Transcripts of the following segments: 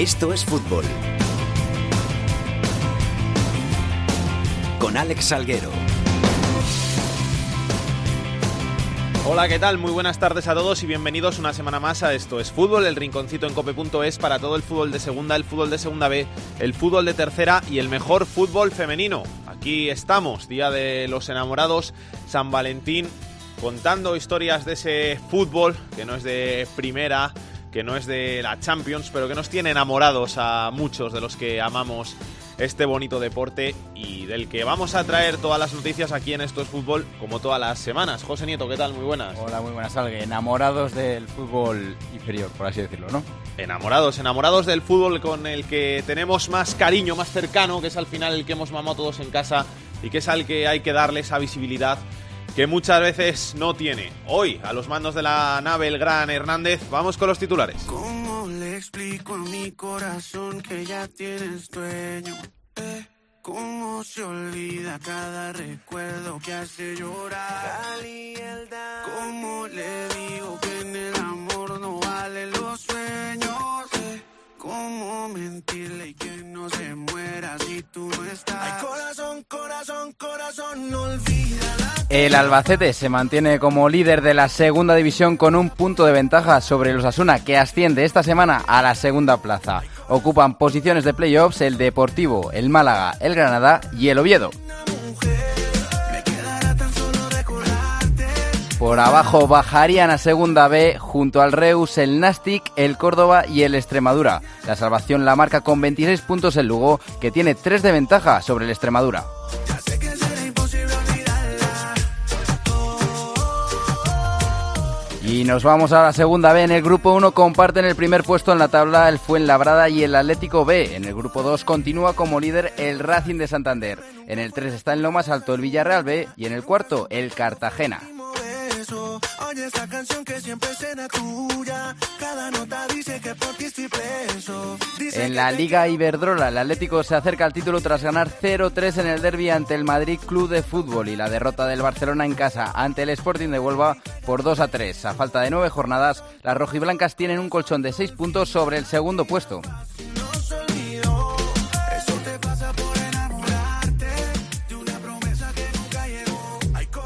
Esto es fútbol. Con Alex Salguero. Hola, ¿qué tal? Muy buenas tardes a todos y bienvenidos una semana más a Esto es Fútbol, el rinconcito en cope.es para todo el fútbol de segunda, el fútbol de segunda B, el fútbol de tercera y el mejor fútbol femenino. Aquí estamos, Día de los Enamorados, San Valentín, contando historias de ese fútbol que no es de primera, que no es de la Champions, pero que nos tiene enamorados a muchos de los que amamos este bonito deporte y del que vamos a traer todas las noticias aquí en Esto es Fútbol, como todas las semanas. José Nieto, ¿qué tal? Muy buenas. Hola, muy buenas, Algue. Enamorados del fútbol inferior, por así decirlo, ¿no? Enamorados, enamorados del fútbol con el que tenemos más cariño, más cercano, que es al final el que hemos mamado todos en casa y que es al que hay que darle esa visibilidad que muchas veces no tiene. Hoy, a los mandos de la nave El Gran Hernández, vamos con los titulares. ¿Cómo le explico a mi corazón que ya tienes dueño? Eh, ¿Cómo se olvida cada recuerdo que hace llorar? ¿Cómo le digo que en el amor no valen los sueños? Eh, ¿Cómo mentirle y que no se muera si tú no estás? Ay, corazón, corazón, corazón, no olvida la El Albacete se mantiene como líder de la segunda división con un punto de ventaja sobre los Asuna, que asciende esta semana a la segunda plaza. Ocupan posiciones de playoffs el Deportivo, el Málaga, el Granada y el Oviedo. Por abajo bajarían a segunda B junto al Reus, el Nastic, el Córdoba y el Extremadura. La salvación la marca con 26 puntos el Lugo, que tiene 3 de ventaja sobre el Extremadura. Y nos vamos a la segunda B. En el grupo 1 comparten el primer puesto en la tabla el Fuenlabrada y el Atlético B. En el grupo 2 continúa como líder el Racing de Santander. En el 3 está en lo más alto el Villarreal B y en el cuarto el Cartagena. Oye esa canción que siempre será tuya. Cada nota dice que por ti estoy preso. Dice En la Liga Iberdrola, el Atlético se acerca al título tras ganar 0-3 en el derby ante el Madrid Club de Fútbol y la derrota del Barcelona en casa ante el Sporting de Huelva por 2-3. A falta de nueve jornadas, las rojiblancas tienen un colchón de 6 puntos sobre el segundo puesto.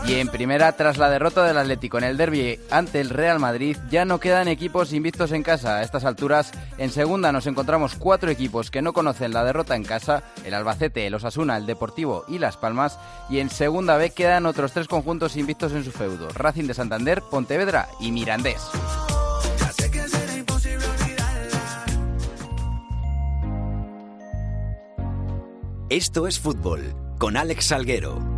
Y en primera, tras la derrota del Atlético en el derby ante el Real Madrid, ya no quedan equipos invictos en casa. A estas alturas, en segunda nos encontramos cuatro equipos que no conocen la derrota en casa, el Albacete, el Osasuna, el Deportivo y Las Palmas. Y en segunda B quedan otros tres conjuntos invictos en su feudo, Racing de Santander, Pontevedra y Mirandés. Esto es fútbol. Con Alex Salguero.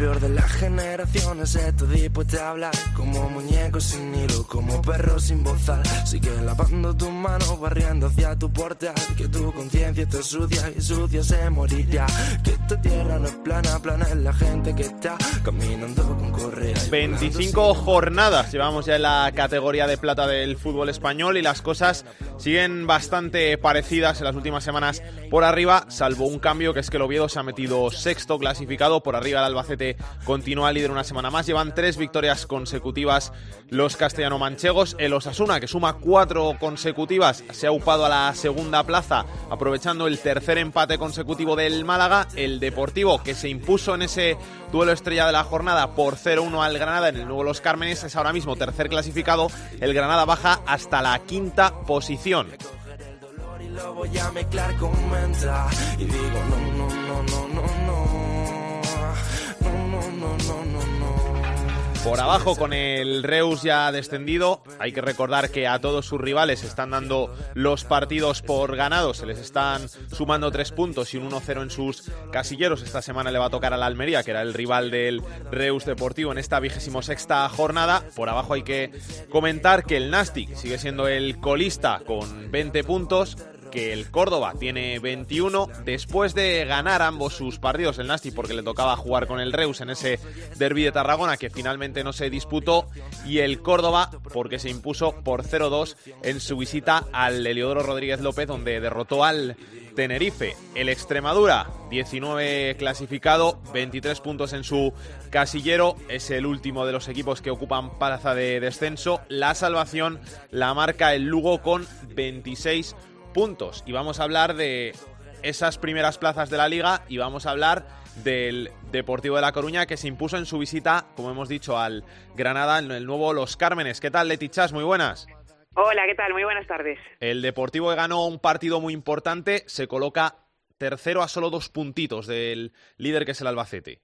Peor de las generaciones. Esto dispuesta a hablar Como muñecos sin hilo, como perros sin bozal. Sigue lavando tus manos, barriendo hacia tu portal. Que tu conciencia esté sucia y sucia se morirá. Que esta tierra no es plana, plana es la gente que está Caminando con correa y 25 jornadas llevamos ya en la categoría de plata del fútbol español y las cosas siguen bastante parecidas en las últimas semanas por arriba, salvo un cambio que es que el Oviedo se ha metido sexto clasificado, por arriba el Albacete continúa líder una semana más, llevan tres victorias consecutivas los castellano-manchegos, el Osasuna que suma cuatro consecutivas se ha upado a la segunda plaza aprovechando el tercer empate consecutivo del Málaga, el Deportivo que se impuso en ese duelo estrella de la jornada por 0-1 al Granada en el nuevo Los Cármenes es ahora mismo tercer clasificado, el Granada baja hasta la quinta posición. voy a mezclar con Y digo no, no, no, no, no, no Por abajo con el Reus ya descendido, hay que recordar que a todos sus rivales están dando los partidos por ganados, se les están sumando tres puntos y un 1-0 en sus casilleros. Esta semana le va a tocar a la Almería, que era el rival del Reus Deportivo en esta vigésimo sexta jornada. Por abajo hay que comentar que el Nastic sigue siendo el colista con 20 puntos. Que el Córdoba tiene 21 después de ganar ambos sus partidos, el Nasti porque le tocaba jugar con el Reus en ese derby de Tarragona que finalmente no se disputó y el Córdoba porque se impuso por 0-2 en su visita al Heliodoro Rodríguez López donde derrotó al Tenerife. El Extremadura, 19 clasificado, 23 puntos en su casillero, es el último de los equipos que ocupan plaza de descenso. La salvación la marca el Lugo con 26 puntos. Y vamos a hablar de esas primeras plazas de la liga y vamos a hablar del Deportivo de La Coruña que se impuso en su visita, como hemos dicho, al Granada, en el nuevo Los Cármenes. ¿Qué tal, Letichas? Muy buenas. Hola, ¿qué tal? Muy buenas tardes. El Deportivo ganó un partido muy importante, se coloca tercero a solo dos puntitos del líder que es el Albacete.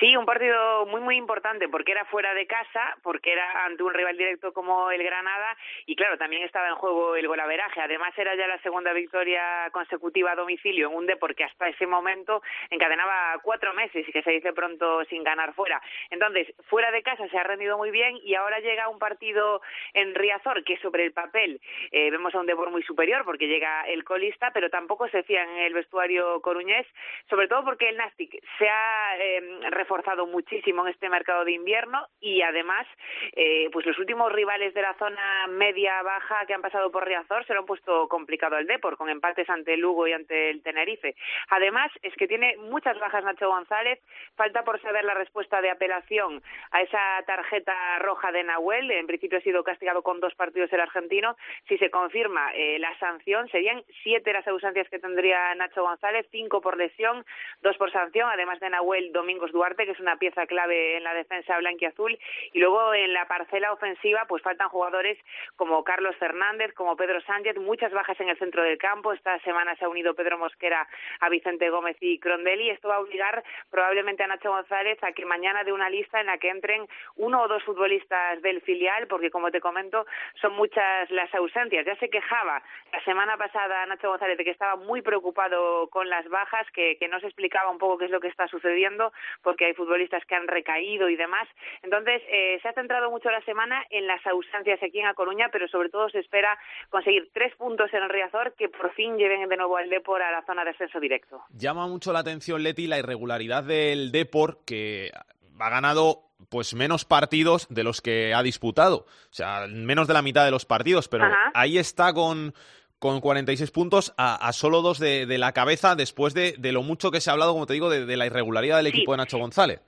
Sí, un partido muy, muy importante porque era fuera de casa, porque era ante un rival directo como el Granada y, claro, también estaba en juego el golaveraje. Además, era ya la segunda victoria consecutiva a domicilio en un deporte que hasta ese momento encadenaba cuatro meses y que se dice pronto sin ganar fuera. Entonces, fuera de casa se ha rendido muy bien y ahora llega un partido en Riazor que sobre el papel eh, vemos a un deporte muy superior porque llega el colista, pero tampoco se fía en el vestuario coruñés, sobre todo porque el Nastic se ha eh, reforzado muchísimo en este mercado de invierno y además, eh, pues los últimos rivales de la zona media-baja que han pasado por Riazor se lo han puesto complicado al Depor, con empates ante el Lugo y ante el Tenerife. Además, es que tiene muchas bajas Nacho González, falta por saber la respuesta de apelación a esa tarjeta roja de Nahuel, en principio ha sido castigado con dos partidos el argentino, si se confirma eh, la sanción, serían siete las ausencias que tendría Nacho González, cinco por lesión, dos por sanción, además de Nahuel Domingos Duarte, que es una pieza clave en la defensa blanquiazul. Y luego en la parcela ofensiva, pues faltan jugadores como Carlos Fernández, como Pedro Sánchez, muchas bajas en el centro del campo. Esta semana se ha unido Pedro Mosquera a Vicente Gómez y Crondelli. Esto va a obligar probablemente a Nacho González a que mañana dé una lista en la que entren uno o dos futbolistas del filial, porque como te comento, son muchas las ausencias. Ya se quejaba la semana pasada Nacho González de que estaba muy preocupado con las bajas, que, que no se explicaba un poco qué es lo que está sucediendo, porque hay futbolistas que han recaído y demás. Entonces, eh, se ha centrado mucho la semana en las ausencias aquí en A Coruña, pero sobre todo se espera conseguir tres puntos en el Riazor que por fin lleven de nuevo al Depor a la zona de ascenso directo. Llama mucho la atención, Leti, la irregularidad del Depor, que ha ganado pues menos partidos de los que ha disputado, o sea, menos de la mitad de los partidos, pero ahí está con con 46 puntos a, a solo dos de, de, la cabeza después de, de, lo mucho que se ha hablado, como te digo, de, de la irregularidad del equipo de Nacho González.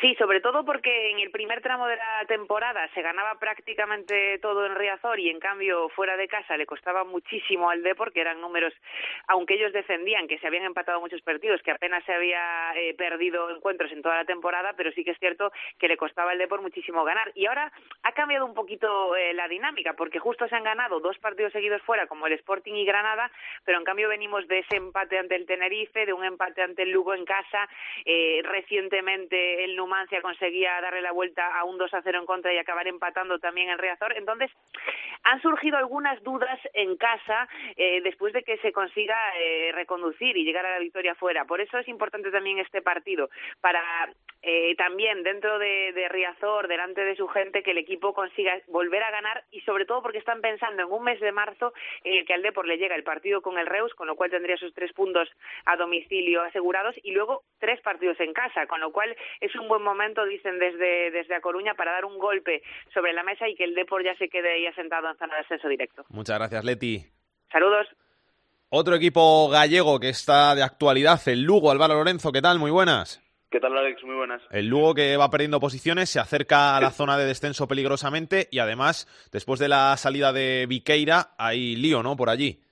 Sí, sobre todo porque en el primer tramo de la temporada se ganaba prácticamente todo en Riazor y en cambio fuera de casa le costaba muchísimo al Depor, que eran números, aunque ellos defendían que se habían empatado muchos partidos, que apenas se había eh, perdido encuentros en toda la temporada, pero sí que es cierto que le costaba al Depor muchísimo ganar. Y ahora ha cambiado un poquito eh, la dinámica, porque justo se han ganado dos partidos seguidos fuera, como el Sporting y Granada, pero en cambio venimos de ese empate ante el Tenerife, de un empate ante el Lugo en casa, eh, recientemente el Numancia conseguía darle la vuelta a un 2 a 0 en contra y acabar empatando también en Riazor. Entonces, han surgido algunas dudas en casa eh, después de que se consiga eh, reconducir y llegar a la victoria fuera. Por eso es importante también este partido, para eh, también dentro de, de Riazor, delante de su gente, que el equipo consiga volver a ganar y sobre todo porque están pensando en un mes de marzo en el que al Depor le llega el partido con el Reus, con lo cual tendría sus tres puntos a domicilio asegurados y luego tres partidos en casa, con lo cual es un momento, dicen desde, desde A Coruña, para dar un golpe sobre la mesa y que el Depor ya se quede ahí asentado en zona de ascenso directo. Muchas gracias, Leti. Saludos. Otro equipo gallego que está de actualidad, el Lugo, Álvaro Lorenzo, ¿qué tal? Muy buenas. ¿Qué tal, Alex? Muy buenas. El Lugo que va perdiendo posiciones, se acerca a la zona de descenso peligrosamente y además, después de la salida de Viqueira, hay lío, ¿no? Por allí.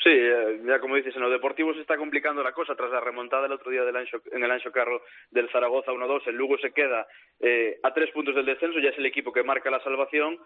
Sí, eh, ya como dices, en lo deportivo se está complicando la cosa. Tras la remontada el otro día del Ancho, en el Ancho Carro del Zaragoza 1-2, el Lugo se queda eh, a tres puntos del descenso, ya es el equipo que marca la salvación.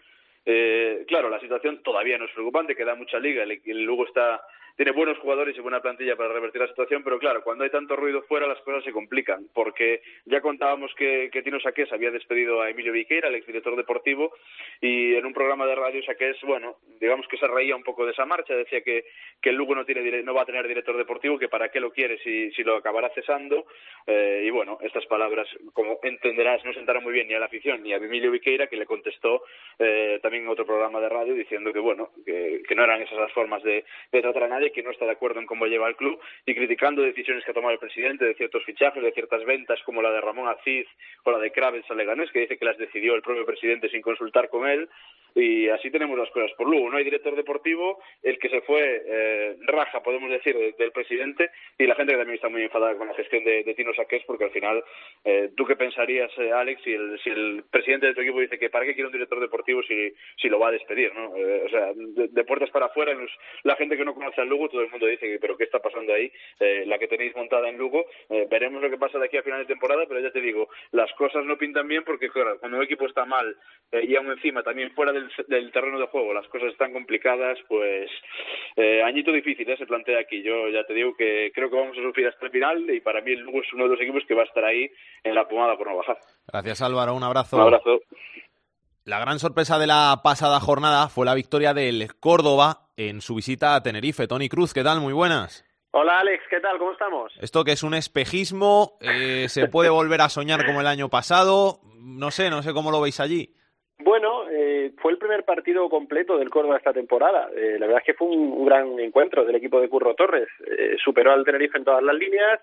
Eh, claro, la situación todavía no es preocupante, queda mucha liga, el, el Lugo está tiene buenos jugadores y buena plantilla para revertir la situación, pero claro, cuando hay tanto ruido fuera las cosas se complican, porque ya contábamos que, que Tino Saqués había despedido a Emilio Viqueira, el exdirector deportivo, y en un programa de radio Saqués, bueno, digamos que se reía un poco de esa marcha, decía que, que el Lugo no, tiene, no va a tener director deportivo, que para qué lo quiere si, si lo acabará cesando, eh, y bueno, estas palabras, como entenderás, no sentaron muy bien ni a la afición ni a Emilio Viqueira, que le contestó eh, también en otro programa de radio diciendo que, bueno, que, que no eran esas las formas de, de tratar a nadie que no está de acuerdo en cómo lleva el club y criticando decisiones que ha tomado el presidente de ciertos fichajes, de ciertas ventas como la de Ramón Aziz o la de Kravitz a Leganés, que dice que las decidió el propio presidente sin consultar con él y así tenemos las cosas por Lugo. No hay director deportivo, el que se fue eh, raja, podemos decir, de, del presidente y la gente que también está muy enfadada con la gestión de, de Tino Saqués porque al final, eh, ¿tú qué pensarías, eh, Alex, si el, si el presidente de tu equipo dice que para qué quiere un director deportivo si, si lo va a despedir? ¿no? Eh, o sea, de, de, puertas para afuera, los, la gente que no conoce al Lugo, todo el mundo dice que pero ¿qué está pasando ahí? Eh, la que tenéis montada en Lugo, eh, veremos lo que pasa de aquí a final de temporada, pero ya te digo, las cosas no pintan bien porque, claro, cuando un equipo está mal eh, y aún encima también fuera del, del, terreno de juego las cosas están complicadas, pues eh, añito difícil ¿eh? se plantea aquí. Yo ya te digo que creo que vamos a sufrir hasta el final y para mí el Lugo es uno de los equipos que va a estar ahí en la pomada por no bajar. Gracias Álvaro, un abrazo. Un abrazo. La gran sorpresa de la pasada jornada fue la victoria del Córdoba en su visita a Tenerife. Tony Cruz, ¿qué tal? Muy buenas. Hola Alex, ¿qué tal? ¿Cómo estamos? Esto que es un espejismo, eh, se puede volver a soñar como el año pasado, no sé, no sé cómo lo veis allí. Bueno, eh, fue el primer partido completo del Córdoba esta temporada. Eh, la verdad es que fue un, un, gran encuentro del equipo de Curro Torres. Eh, superó al Tenerife en todas las líneas,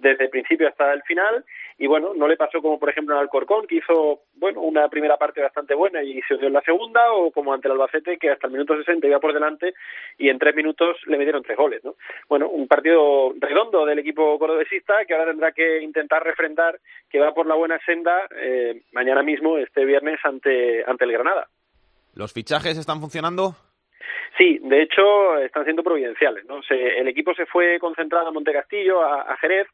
desde el principio hasta el final y bueno, no le pasó como por ejemplo en Alcorcón que hizo bueno una primera parte bastante buena y se dio en la segunda o como ante el Albacete que hasta el minuto 60 iba por delante y en tres minutos le metieron tres goles, ¿no? Bueno, un partido redondo del equipo cordobesista que ahora tendrá que intentar refrendar que va por la buena senda eh, mañana mismo, este viernes ante ante el Granada. ¿Los fichajes están funcionando? Sí, de hecho están siendo providenciales. ¿no? Se, el equipo se fue concentrado a Montecastillo, a, a Jerez,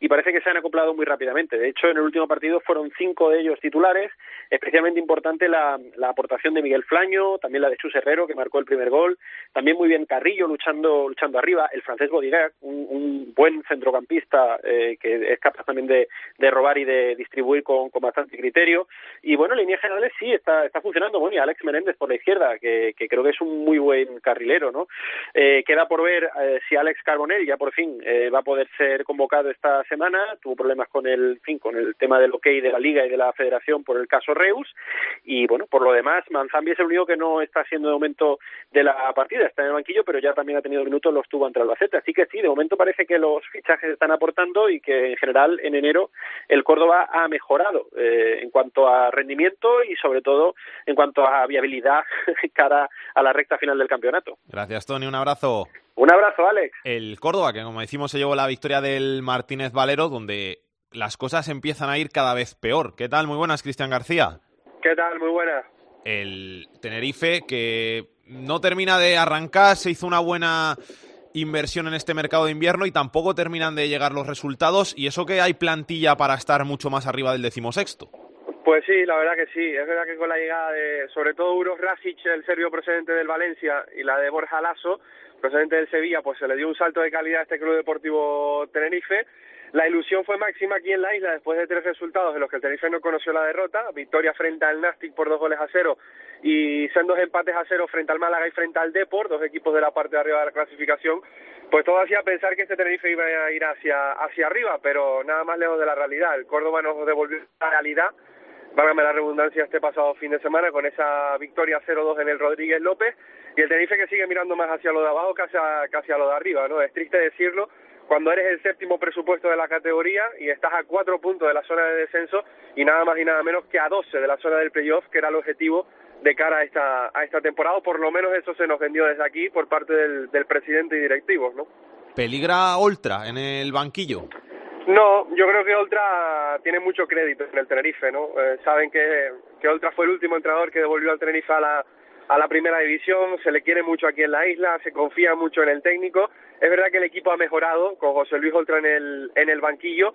y parece que se han acoplado muy rápidamente. De hecho, en el último partido fueron cinco de ellos titulares, especialmente importante la, la aportación de Miguel Flaño, también la de Chus Herrero, que marcó el primer gol, también muy bien Carrillo luchando luchando arriba, el francés Bodigac, un, buen centrocampista eh, que es capaz también de, de robar y de distribuir con, con, bastante criterio. Y bueno, en líneas generales sí, está, está funcionando. Y Alex Menéndez por la izquierda, que, que creo que es un muy buen carrilero, ¿no? Eh, queda por ver eh, si Alex Carbonell ya por fin eh, va a poder ser convocado esta semana, tuvo problemas con el fin, con el tema del ok de la liga y de la federación por el caso Reus y bueno, por lo demás Manzambi es el único que no está siendo de momento de la partida, está en el banquillo, pero ya también ha tenido minutos, los tuvo ante Albacete, así que sí, de momento parece que los fichajes están aportando y que en general en enero el Córdoba ha mejorado eh, en cuanto a rendimiento y sobre todo en cuanto a viabilidad cara a la recta final del campeonato. Gracias Tony, un abrazo. Un abrazo, Alex. El Córdoba, que como decimos se llevó la victoria del Martínez Valero, donde las cosas empiezan a ir cada vez peor. ¿Qué tal? Muy buenas, Cristian García. ¿Qué tal? Muy buenas. El Tenerife, que no termina de arrancar, se hizo una buena inversión en este mercado de invierno y tampoco terminan de llegar los resultados, y eso que hay plantilla para estar mucho más arriba del decimosexto. Pues sí, la verdad que sí. Es verdad que con la llegada de, sobre todo, Uros Rasic, el serbio procedente del Valencia, y la de Borja Lasso, procedente del Sevilla, pues se le dio un salto de calidad a este Club Deportivo Tenerife. La ilusión fue máxima aquí en la isla después de tres resultados en los que el Tenerife no conoció la derrota, victoria frente al Nastic por dos goles a cero y sendos empates a cero frente al Málaga y frente al Deport, dos equipos de la parte de arriba de la clasificación, pues todo hacía pensar que este Tenerife iba a ir hacia, hacia arriba, pero nada más lejos de la realidad. El Córdoba nos devolvió la realidad, válgame la redundancia, este pasado fin de semana con esa victoria 0-2 en el Rodríguez López y el Tenerife que sigue mirando más hacia lo de abajo que hacia, que hacia lo de arriba, ¿no? Es triste decirlo, cuando eres el séptimo presupuesto de la categoría y estás a cuatro puntos de la zona de descenso y nada más y nada menos que a doce de la zona del playoff, que era el objetivo de cara a esta, a esta temporada, o por lo menos eso se nos vendió desde aquí por parte del, del presidente y directivos, ¿no? ¿Peligra Oltra en el banquillo? No, yo creo que Oltra tiene mucho crédito en el Tenerife, ¿no? Eh, saben que, que Oltra fue el último entrenador que devolvió al Tenerife a la, a la primera división, se le quiere mucho aquí en la isla, se confía mucho en el técnico. Es verdad que el equipo ha mejorado con José Luis Oltra en el, en el banquillo,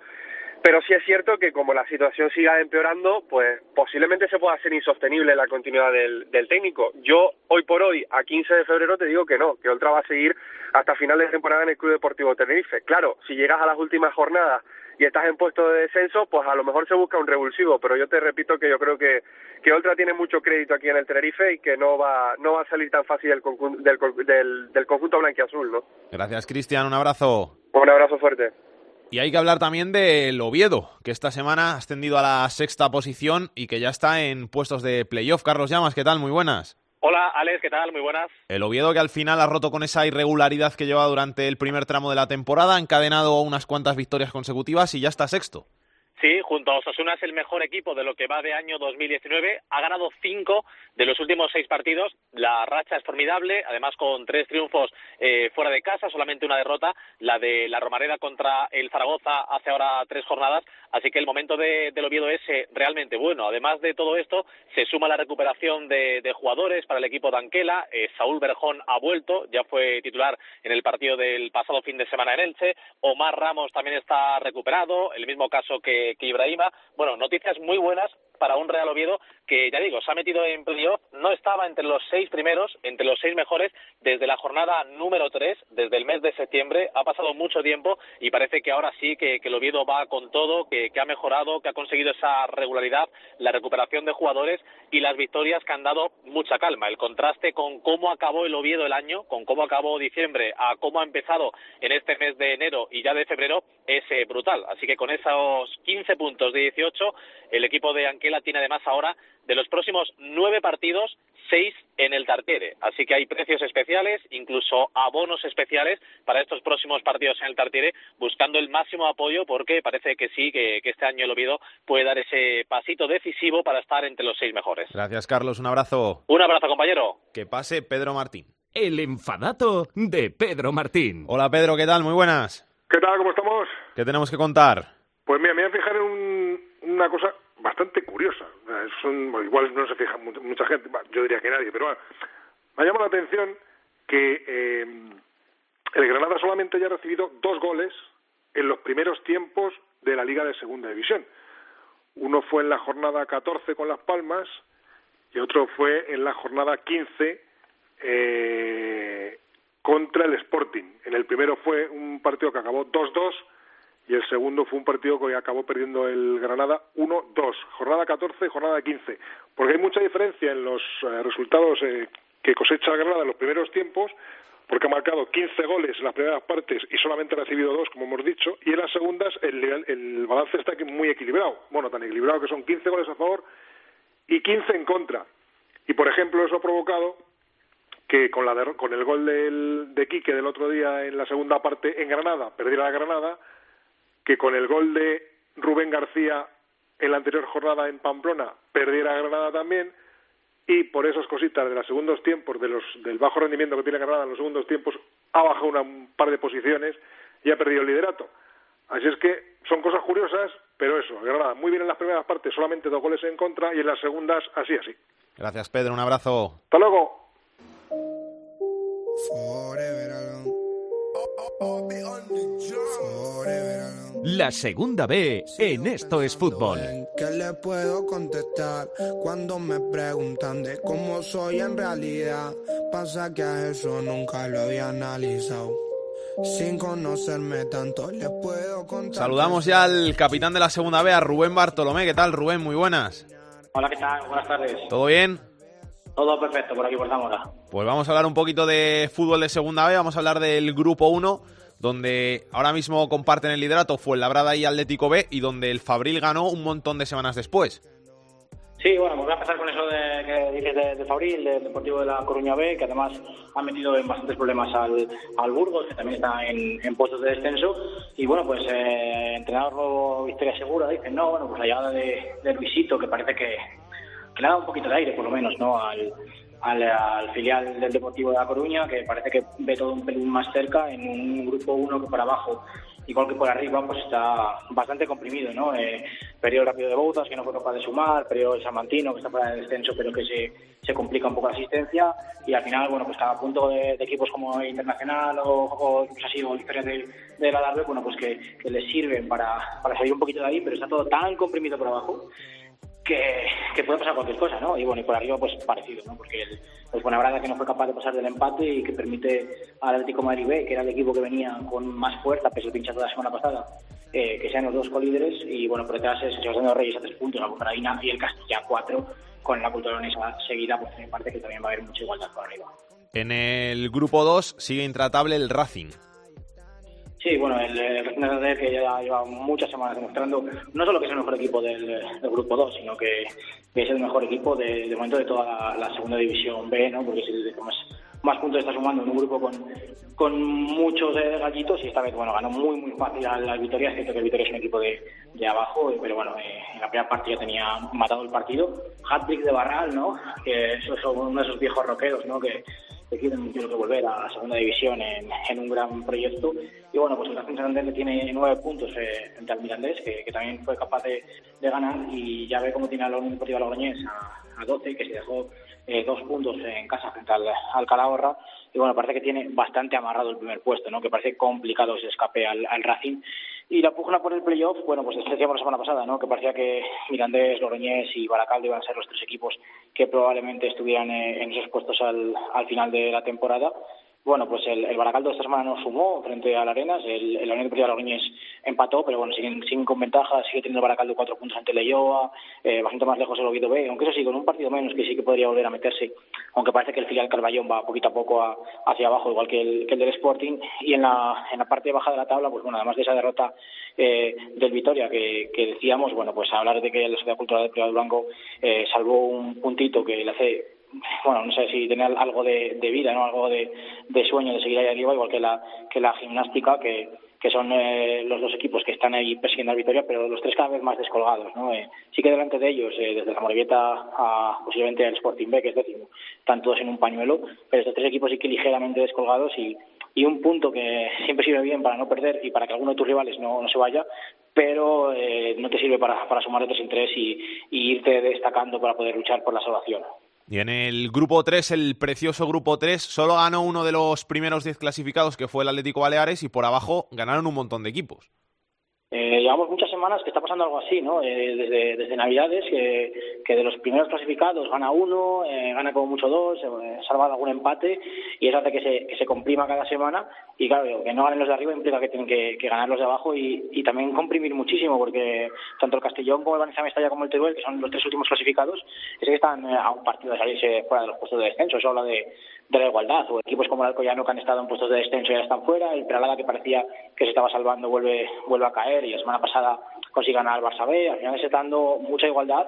pero sí es cierto que como la situación siga empeorando, pues posiblemente se pueda ser insostenible la continuidad del, del técnico. Yo hoy por hoy, a 15 de febrero, te digo que no, que Oltra va a seguir hasta final de temporada en el Club Deportivo Tenerife. Claro, si llegas a las últimas jornadas y estás en puesto de descenso, pues a lo mejor se busca un revulsivo, pero yo te repito que yo creo que, que Oltra tiene mucho crédito aquí en el Tenerife y que no va, no va a salir tan fácil del, del, del, del conjunto blanquiazul, ¿no? Gracias, Cristian. Un abrazo. Un abrazo fuerte. Y hay que hablar también del Oviedo, que esta semana ha ascendido a la sexta posición y que ya está en puestos de playoff. Carlos Llamas, ¿qué tal? Muy buenas. Hola, Alex, ¿qué tal? Muy buenas. El Oviedo que al final ha roto con esa irregularidad que lleva durante el primer tramo de la temporada, ha encadenado unas cuantas victorias consecutivas y ya está sexto. Sí, junto a Osasuna es el mejor equipo de lo que va de año 2019. Ha ganado cinco de los últimos seis partidos. La racha es formidable, además con tres triunfos eh, fuera de casa, solamente una derrota, la de la Romareda contra el Zaragoza hace ahora tres jornadas. Así que el momento de, del Oviedo es eh, realmente bueno. Además de todo esto, se suma la recuperación de, de jugadores para el equipo de Anquela. Eh, Saúl Berjón ha vuelto, ya fue titular en el partido del pasado fin de semana en Elche. Omar Ramos también está recuperado, el mismo caso que, que Ibrahima. Bueno, noticias muy buenas para un Real Oviedo que, ya digo, se ha metido en playoff, no estaba entre los seis primeros, entre los seis mejores, desde la jornada número tres, desde el mes de septiembre. Ha pasado mucho tiempo y parece que ahora sí que, que el Oviedo va con todo, que, que ha mejorado, que ha conseguido esa regularidad, la recuperación de jugadores y las victorias que han dado mucha calma. El contraste con cómo acabó el Oviedo el año, con cómo acabó diciembre, a cómo ha empezado en este mes de enero y ya de febrero, es eh, brutal. Así que con esos 15 puntos de 18, el equipo de Anquela tiene además ahora de los próximos nueve partidos, seis en el Tartiere. Así que hay precios especiales, incluso abonos especiales para estos próximos partidos en el Tartiere, buscando el máximo apoyo porque parece que sí, que, que este año el Oviedo puede dar ese pasito decisivo para estar entre los seis mejores. Gracias, Carlos. Un abrazo. Un abrazo, compañero. Que pase Pedro Martín. El enfadato de Pedro Martín. Hola, Pedro, ¿qué tal? Muy buenas. ¿Qué tal? ¿Cómo estamos? ¿Qué tenemos que contar? Pues mira, me voy a fijar en un- una cosa bastante curiosa. Eh, Son, igual no se fija mu- mucha gente, yo diría que nadie, pero bueno, me llama la atención que eh, el Granada solamente haya recibido dos goles en los primeros tiempos de la Liga de Segunda División. Uno fue en la jornada 14 con Las Palmas y otro fue en la jornada 15 eh, contra el Sporting. En el primero fue un partido que acabó 2-2 y el segundo fue un partido que acabó perdiendo el Granada 1-2. Jornada 14, jornada 15. Porque hay mucha diferencia en los eh, resultados eh, que cosecha Granada en los primeros tiempos, porque ha marcado 15 goles en las primeras partes y solamente ha recibido dos, como hemos dicho, y en las segundas el, el balance está muy equilibrado. Bueno, tan equilibrado que son 15 goles a favor y 15 en contra. Y, por ejemplo, eso ha provocado que con, la derro- con el gol del, de Quique del otro día en la segunda parte en Granada, perdiera la Granada, que con el gol de Rubén García en la anterior jornada en Pamplona perdiera Granada también, y por esas cositas de los segundos tiempos, de los, del bajo rendimiento que tiene Granada en los segundos tiempos, ha bajado una- un par de posiciones y ha perdido el liderato. Así es que son cosas curiosas, pero eso, Granada muy bien en las primeras partes, solamente dos goles en contra, y en las segundas así, así. Gracias, Pedro. Un abrazo. Hasta luego. La segunda B en Esto es Fútbol. ¿Qué le puedo contestar cuando me preguntan de cómo soy en realidad? Pasa que a eso nunca lo había analizado. Sin conocerme tanto, le puedo contar. Saludamos ya al capitán de la segunda B, a Rubén Bartolomé. ¿Qué tal, Rubén? Muy buenas. Hola, ¿qué tal? Buenas tardes. ¿Todo bien? Todo perfecto por aquí por Zamora. Pues vamos a hablar un poquito de fútbol de segunda B, vamos a hablar del grupo 1, donde ahora mismo comparten el liderato Fuenlabrada y Atlético B, y donde el Fabril ganó un montón de semanas después. Sí, bueno, pues voy a empezar con eso de, que dices de, de Fabril, del Deportivo de la Coruña B, que además ha metido en bastantes problemas al, al Burgos, que también está en, en puestos de descenso. Y bueno, pues eh, entrenador victoria segura, dicen, no, bueno, pues la llegada de, de Luisito, que parece que, que le ha dado un poquito de aire, por lo menos, ¿no? Al, al, al filial del Deportivo de La Coruña, que parece que ve todo un pelín más cerca en un grupo uno que por abajo, igual que por arriba, pues está bastante comprimido, ¿no? Eh, perdió el rápido de Bouzas, que no fue capaz de sumar, perdió el Samantino, que está fuera del descenso, pero que se, se complica un poco la asistencia, y al final, bueno, pues a punto de, de equipos como Internacional o, o incluso así, o historias de, de la Darbe, bueno, pues que, que les sirven para, para salir un poquito de ahí, pero está todo tan comprimido por abajo que, que puede pasar cualquier cosa, ¿no? Y bueno, y por arriba pues parecido, ¿no? Porque el, el Fuenlabrada que no fue capaz de pasar del empate y que permite al Atlético Madrid B, que era el equipo que venía con más fuerza, pese al pinchazo de la semana pasada, eh, que sean los dos colíderes y bueno, por detrás es Sebastián de Reyes a tres puntos, la Bucaradina y el Castilla a cuatro, con la cultura leonesa seguida, pues me parece que también va a haber mucha igualdad por arriba. En el grupo 2 sigue intratable el Racing. Sí, bueno, el, el Racing de Santander que ya lleva muchas semanas demostrando no solo que es el mejor equipo del, grupo 2, sino que, es el mejor equipo de, de momento de toda la, la segunda división B, ¿no? Porque es el más, puntos está sumando en un grupo con, con muchos eh, gallitos y esta vez, bueno, ganó muy, muy fácil al, al Vitoria. Cierto que el Vitoria es un equipo de, de abajo, pero bueno, eh, en la primera parte ya tenía matado el partido. Hat-trick de Barral, ¿no? Que eso es uno de esos viejos roqueros, ¿no? Que, creo que volver a segunda división en, en un gran proyecto. Y bueno, pues el Racing Santander tiene nueve puntos eh, frente al Mirandés, que, que, también fue capaz de, de, ganar y ya ve cómo tiene a la Unión Deportiva Logroñés a, a 12, que se dejó eh, dos puntos en casa frente al, al Calahorra. Y bueno, parece que tiene bastante amarrado el primer puesto, ¿no? Que parece complicado ese escape al, al Racing. Y la pugna por el playoff, bueno, pues decíamos la semana pasada, ¿no? Que parecía que Mirandés, Logroñés y Baracaldo iban a ser los tres equipos que probablemente estuvieran eh, en esos puestos al, al final de la temporada. Bueno, pues el, el Baracaldo esta semana no sumó frente al Arenas, el, el Unión Deportiva Logroñés empató, pero bueno, siguen, siguen con ventaja, sigue teniendo el Baracaldo cuatro puntos ante Leyoa, eh, bastante más lejos el Oviedo B, aunque eso sí, con un partido menos que sí que podría volver a meterse, aunque parece que el filial Carballón va poquito a poco a, hacia abajo, igual que el, que el del Sporting, y en la, en la parte baja de la tabla, pues bueno, además de esa derrota eh, del Vitoria que, que decíamos, bueno, pues hablar de que la Sociedad Cultural del Privado Blanco eh, salvó un puntito que le hace bueno, no sé si tenía algo de, de vida, ¿no? Algo de, sueño de seguir ahí arriba, igual que la, que la gimnástica, que, son eh, los dos equipos que están ahí persiguiendo la victoria, pero los tres cada vez más descolgados, ¿no? Eh, sí que delante de ellos, eh, desde la Morevieta a posiblemente el Sporting B, que es décimo, están todos en un pañuelo, pero estos tres equipos sí que ligeramente descolgados y, y un punto que siempre sirve bien para no perder y para que alguno de tus rivales no, no se vaya, pero eh, no te sirve para, para sumar de tres y, y irte destacando para poder luchar por la salvación. Y en el grupo 3, el precioso grupo 3, solo ganó uno de los primeros 10 clasificados, que fue el Atlético Baleares, y por abajo ganaron un montón de equipos. Eh, llevamos muchas semanas que está pasando algo así, ¿no? Eh, desde, desde Navidades, que, que de los primeros clasificados gana uno, eh, gana como mucho dos, eh, salva algún empate, y eso hace que se, que se comprima cada semana. Y claro, que no ganen los de arriba implica que tienen que, ganar los de abajo y, y también comprimir muchísimo, porque tanto el Castellón como el Valencia Mestalla como el Teruel, que son los tres últimos clasificados, es que están eh, a un partido de salirse fuera de los puestos de descenso. Eso habla de, de la igualdad. O equipos como el Alcoyano que han estado en puestos de descenso ya están fuera, el Peralada que parecía que se estaba salvando vuelve, vuelve a caer y la semana pasada consigue ganar al Barça B. Al final se está dando mucha igualdad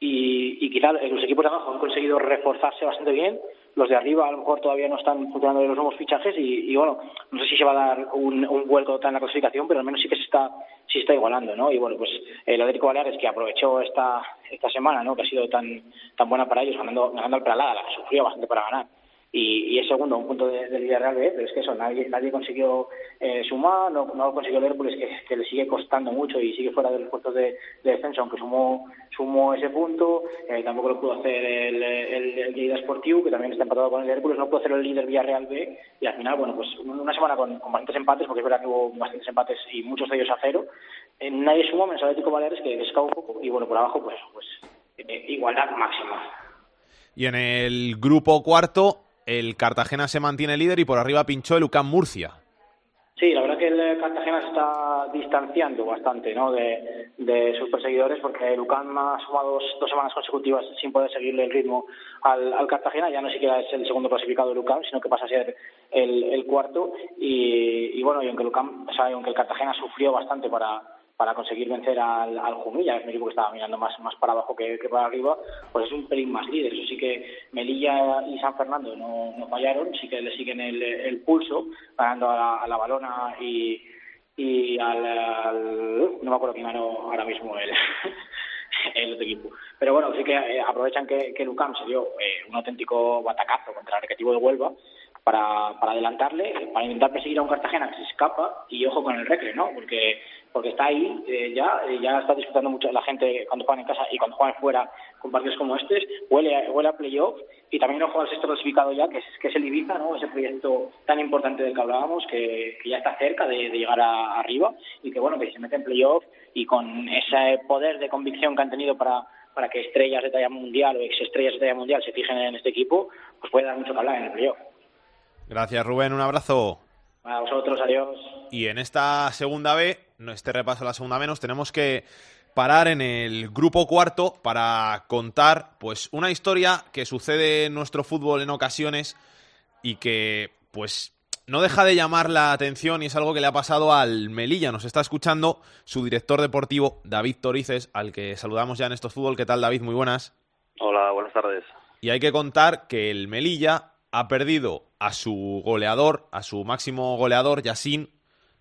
y, y quizá los equipos de abajo han conseguido reforzarse bastante bien. Los de arriba a lo mejor todavía no están funcionando los nuevos fichajes y, y bueno, no sé si se va a dar un, un vuelco total en la clasificación, pero al menos sí que se está sí está igualando, ¿no? Y bueno, pues el Atlético Baleares que aprovechó esta esta semana, ¿no? Que ha sido tan tan buena para ellos ganando ganando al Peralada, la sufrió bastante para ganar y, y es segundo, un punto de, de Villarreal B, pero es que eso, nadie, nadie consiguió eh, sumar, no, no consiguió el Hércules, que, que le sigue costando mucho y sigue fuera de los puestos de, de descenso, aunque sumó, sumó ese punto, eh, tampoco lo pudo hacer el, el, el Lleida que también está empatado con el Hércules, no pudo hacer el líder Villarreal B, y al final, bueno, pues una semana con, bastantes empates, porque es verdad que hubo bastantes empates y muchos de ellos a cero, eh, nadie sumó menos Atlético Baleares, que, escapa un poco, y bueno, por abajo, pues, pues eh, igualdad máxima. Y en el grupo cuarto, el Cartagena se mantiene líder y por arriba pinchó el UCAM Murcia. Sí, la verdad que el Cartagena se está distanciando bastante ¿no? de, sus perseguidores porque el UCAM ha sumado dos, dos, semanas consecutivas sin poder seguirle el ritmo al, Cartagena. Ya no siquiera es el segundo clasificado del UCAM, sino que pasa a ser el, cuarto. Y, y, bueno, y aunque el, o sea, aunque el Cartagena sufrió bastante para, para conseguir vencer al, al Jumilla, es un equipo que estaba mirando más, más para abajo que, que, para arriba, pues es un pelín más líder. Eso sí que Melilla y San Fernando no, fallaron, sí que le siguen el, el pulso, ganando a la, a la balona y, y al, al, no me acuerdo quién ganó ahora mismo el, el otro equipo. Pero bueno, sí que eh, aprovechan que, que Lucam se dio eh, un auténtico batacazo contra el Recreativo de Huelva para, para adelantarle, para intentar perseguir a un Cartagena que se escapa y ojo con el Recre, ¿no? Porque porque está ahí eh, ya, eh, ya está disfrutando mucho la gente cuando juegan en casa y cuando juegan fuera con partidos como este, huele, a, huele a playoff y también ojo al sexto clasificado ya, que es, que es el Ibiza, ¿no? ese proyecto tan importante del que hablábamos, que, que ya está cerca de, de llegar a, arriba y que bueno, que se mete en playoff y con ese poder de convicción que han tenido para para que estrellas de talla mundial o ex estrellas de talla mundial se fijen en este equipo, pues puede dar mucho que hablar en el playoff. Gracias Rubén, un abrazo. A vosotros, adiós. Y en esta segunda B, no este repaso a la segunda B, nos tenemos que parar en el grupo cuarto para contar pues una historia que sucede en nuestro fútbol en ocasiones y que pues no deja de llamar la atención y es algo que le ha pasado al Melilla. Nos está escuchando su director deportivo, David Torices, al que saludamos ya en estos fútbol. ¿Qué tal, David? Muy buenas. Hola, buenas tardes. Y hay que contar que el Melilla ha perdido a su goleador, a su máximo goleador, Yassin,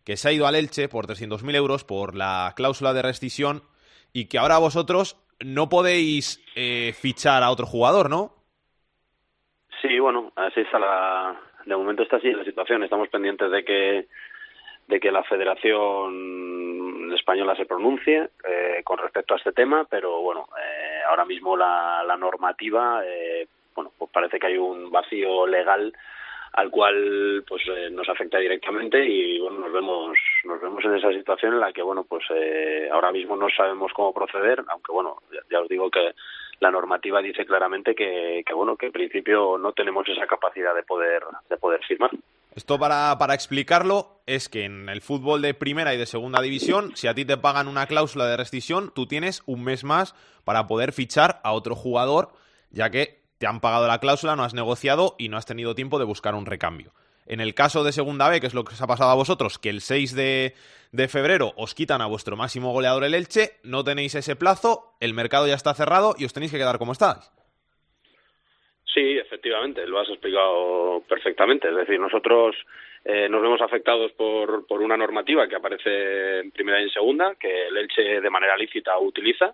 que se ha ido al Elche por 300.000 euros por la cláusula de rescisión y que ahora vosotros no podéis eh, fichar a otro jugador, ¿no? Sí, bueno, así está la... De momento está así la situación. Estamos pendientes de que de que la Federación Española se pronuncie eh, con respecto a este tema, pero bueno, eh, ahora mismo la, la normativa eh, bueno, pues parece que hay un vacío legal al cual pues eh, nos afecta directamente y bueno nos vemos nos vemos en esa situación en la que bueno pues eh, ahora mismo no sabemos cómo proceder aunque bueno ya, ya, os digo que la normativa dice claramente que, que bueno que en principio no tenemos esa capacidad de poder de poder firmar. Esto para, para explicarlo es que en el fútbol de primera y de segunda división, si a ti te pagan una cláusula de rescisión, tú tienes un mes más para poder fichar a otro jugador, ya que te han pagado la cláusula, no has negociado y no has tenido tiempo de buscar un recambio. En el caso de Segunda B, que es lo que os ha pasado a vosotros, que el 6 de, febrero os quitan a vuestro máximo goleador el Elche, no tenéis ese plazo, el mercado ya está cerrado y os tenéis que quedar como estáis. Sí, efectivamente, lo has explicado perfectamente. Es decir, nosotros eh, nos vemos afectados por, por una normativa que aparece en primera y en segunda, que el Elche de manera lícita utiliza,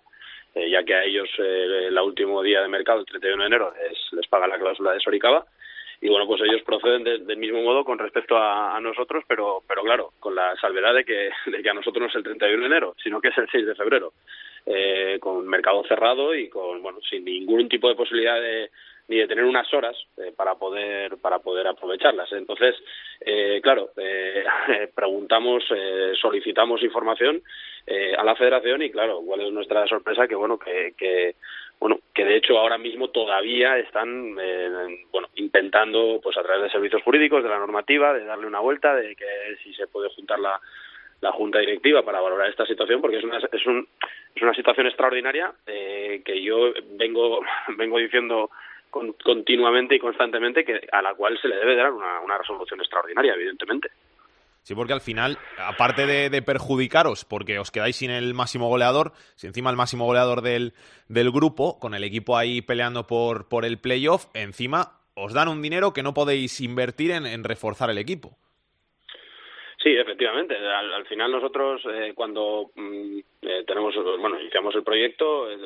eh, ya que a ellos eh, el último día de mercado, el 31 de enero, les, les paga la cláusula de Soricaba. Y bueno, pues ellos proceden de, del mismo modo con respecto a, a, nosotros, pero, pero claro, con la salvedad de que, de que a nosotros no es el 31 de enero, sino que es el 6 de febrero, eh, con mercado cerrado y con, bueno, sin ningún tipo de posibilidad de, ni de tener unas horas eh, para poder para poder aprovecharlas. Entonces eh, claro eh, preguntamos eh, solicitamos información eh, a la Federación y claro cuál es nuestra sorpresa que bueno que, que bueno que de hecho ahora mismo todavía están eh, bueno intentando pues a través de servicios jurídicos de la normativa de darle una vuelta de que si se puede juntar la la junta directiva para valorar esta situación porque es una es un es una situación extraordinaria eh, que yo vengo vengo diciendo con, continuamente y constantemente que a la cual se le debe dar una, una resolución extraordinaria evidentemente Sí, porque al final, aparte de, de, perjudicaros, porque os quedáis sin el máximo goleador, si encima el máximo goleador del, del grupo, con el equipo ahí peleando por, por el playoff, encima os dan un dinero que no podéis invertir en, en reforzar el equipo. Sí, efectivamente. Al, al final nosotros eh, cuando mm, eh, tenemos, bueno, iniciamos el proyecto, eh,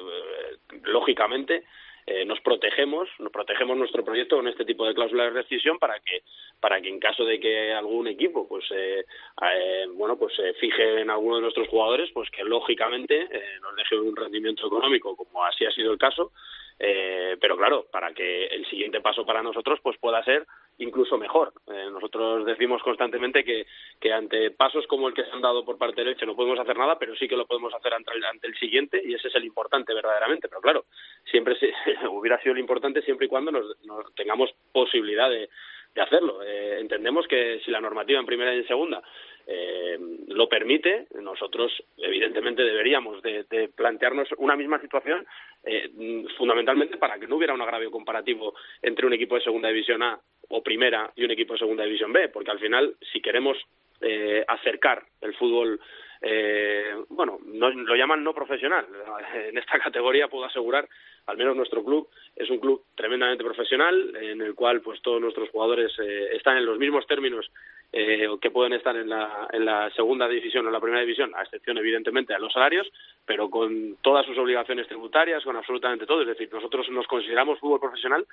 lógicamente eh, nos protegemos, nos protegemos nuestro proyecto con este tipo de cláusula de rescisión para que, para que en caso de que algún equipo, pues, eh, eh, bueno, pues se fije en alguno de nuestros jugadores, pues que lógicamente eh, nos deje un rendimiento económico, como así ha sido el caso, eh, pero claro, para que el siguiente paso para nosotros, pues pueda ser incluso mejor. Eh, nosotros decimos constantemente que, que ante pasos como el que se han dado por parte del Elche no podemos hacer nada, pero sí que lo podemos hacer ante el, ante el siguiente y ese es el importante verdaderamente. Pero claro, siempre se, hubiera sido el importante siempre y cuando nos, nos tengamos posibilidad de, hacerlo. Eh, entendemos que si la normativa en primera y en segunda eh, lo permite, nosotros evidentemente deberíamos de, de plantearnos una misma situación eh, fundamentalmente para que no hubiera un agravio comparativo entre un equipo de segunda división A o primera y un equipo de segunda división B, porque al final si queremos eh, acercar el fútbol eh, bueno, no, lo llaman no profesional. En esta categoría puedo asegurar, al menos nuestro club es un club tremendamente profesional, en el cual pues todos nuestros jugadores eh, están en los mismos términos eh, que pueden estar en la, en la segunda división o en la primera división, a excepción evidentemente de los salarios, pero con todas sus obligaciones tributarias, con absolutamente todo. Es decir, nosotros nos consideramos fútbol profesional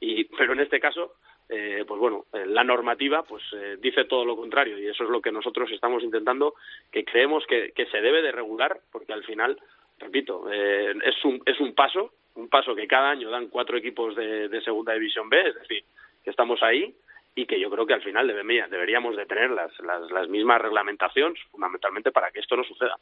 Y, pero en este caso, eh, pues bueno, eh, la normativa pues eh, dice todo lo contrario y eso es lo que nosotros estamos intentando, que creemos que, que se debe de regular, porque al final, repito, eh, es, un, es un paso, un paso que cada año dan cuatro equipos de, de Segunda División B, es decir, que estamos ahí y que yo creo que al final debería- deberíamos de tener las, las, las mismas reglamentaciones, fundamentalmente para que esto no suceda.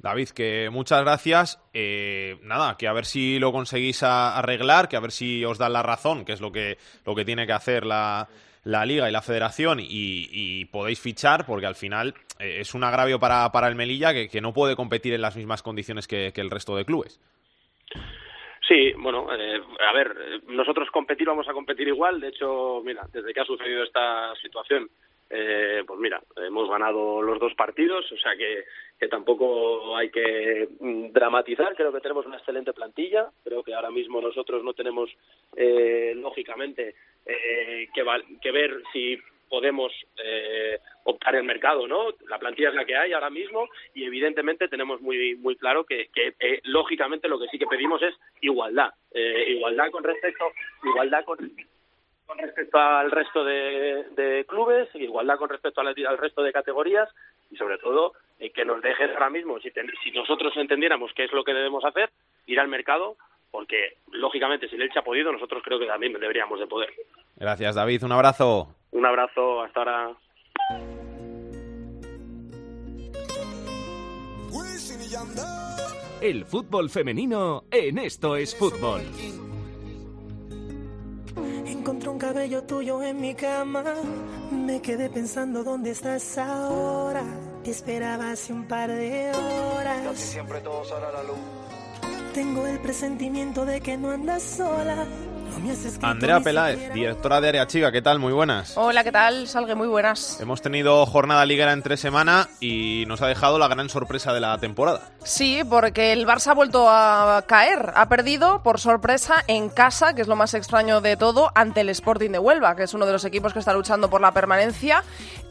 David, que muchas gracias. Eh, nada, que a ver si lo conseguís a- arreglar, que a ver si os dan la razón, que es lo que, lo que tiene que hacer la, la Liga y la Federación, y, y podéis fichar, porque al final eh, es un agravio para, para el Melilla que, que no puede competir en las mismas condiciones que, que el resto de clubes. Sí, bueno, eh, a ver, nosotros competir vamos a competir igual. De hecho, mira, desde que ha sucedido esta situación, eh, pues mira, hemos ganado los dos partidos, o sea que, que tampoco hay que mm, dramatizar. Creo que tenemos una excelente plantilla. Creo que ahora mismo nosotros no tenemos, eh, lógicamente, eh, que, que ver si podemos eh, optar el mercado, ¿no? La plantilla es la que hay ahora mismo y evidentemente tenemos muy muy claro que, que eh, lógicamente lo que sí que pedimos es igualdad, Eh, igualdad con respecto igualdad con, respecto al resto de, clubes, igualdad con respecto al, al resto de categorías y sobre todo eh, que nos dejen ahora mismo, si, ten- nosotros entendiéramos qué es lo que debemos hacer, ir al mercado, porque lógicamente si el Elche ha podido, nosotros creo que también deberíamos de poder. Gracias, David. Un abrazo. Un abrazo, hasta ahora. El fútbol femenino en Esto es Fútbol. Encontré un cabello tuyo en mi cama. Me quedé pensando dónde estás ahora. Te esperaba hace un par de horas. siempre todo sale a la luz. Tengo el presentimiento de que no andas sola. Andrea Peláez, directora de Área Chica, ¿qué tal? Muy buenas. Hola, ¿qué tal? Salgue, muy buenas. Hemos tenido jornada liguera entre semana y nos ha dejado la gran sorpresa de la temporada. Sí, porque el Barça ha vuelto a caer. Ha perdido por sorpresa en casa, que es lo más extraño de todo, ante el Sporting de Huelva, que es uno de los equipos que está luchando por la permanencia.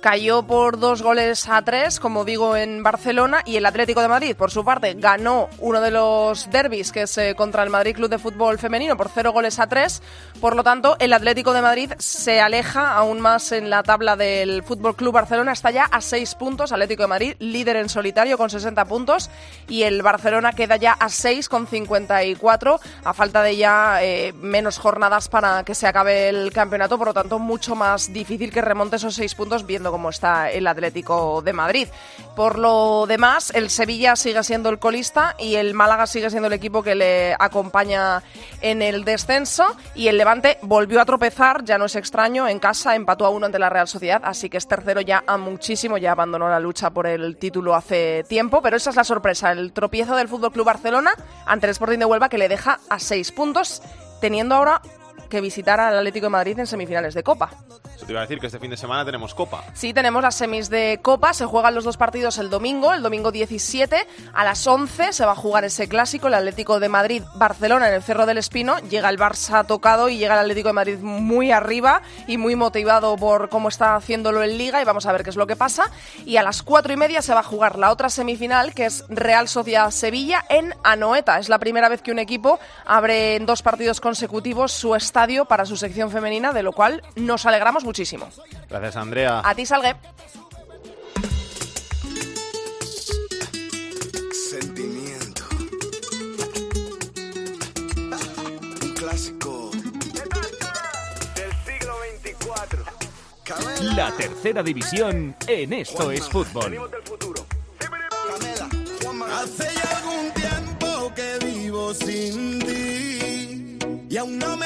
Cayó por dos goles a tres, como digo, en Barcelona. Y el Atlético de Madrid, por su parte, ganó uno de los derbis, que es eh, contra el Madrid Club de Fútbol Femenino, por cero goles a tres. Por lo tanto, el Atlético de Madrid se aleja aún más en la tabla del Fútbol Club Barcelona. Está ya a seis puntos. Atlético de Madrid, líder en solitario con 60 puntos. Y el Barcelona queda ya a 6 con 54, a falta de ya eh, menos jornadas para que se acabe el campeonato. Por lo tanto, mucho más difícil que remonte esos seis puntos viendo cómo está el Atlético de Madrid. Por lo demás, el Sevilla sigue siendo el colista y el Málaga sigue siendo el equipo que le acompaña en el descenso. Y el Levante volvió a tropezar, ya no es extraño, en casa empató a uno ante la Real Sociedad, así que es tercero ya a muchísimo, ya abandonó la lucha por el título hace tiempo, pero esa es la sorpresa, el tropiezo del Fútbol Club Barcelona ante el Sporting de Huelva que le deja a seis puntos, teniendo ahora que visitar al Atlético de Madrid en semifinales de Copa. Te iba a decir que este fin de semana tenemos Copa. Sí, tenemos las semis de Copa. Se juegan los dos partidos el domingo, el domingo 17. A las 11 se va a jugar ese clásico, el Atlético de Madrid-Barcelona en el Cerro del Espino. Llega el Barça tocado y llega el Atlético de Madrid muy arriba y muy motivado por cómo está haciéndolo en Liga. Y vamos a ver qué es lo que pasa. Y a las 4 y media se va a jugar la otra semifinal, que es Real Sociedad-Sevilla en Anoeta. Es la primera vez que un equipo abre en dos partidos consecutivos su estadio para su sección femenina, de lo cual nos alegramos muchísimo. Gracias, Andrea. A ti, Salgue. Sentimiento. Un clásico. Del siglo 24. La tercera división en Esto es Fútbol. Hace ya algún tiempo que vivo sin ti.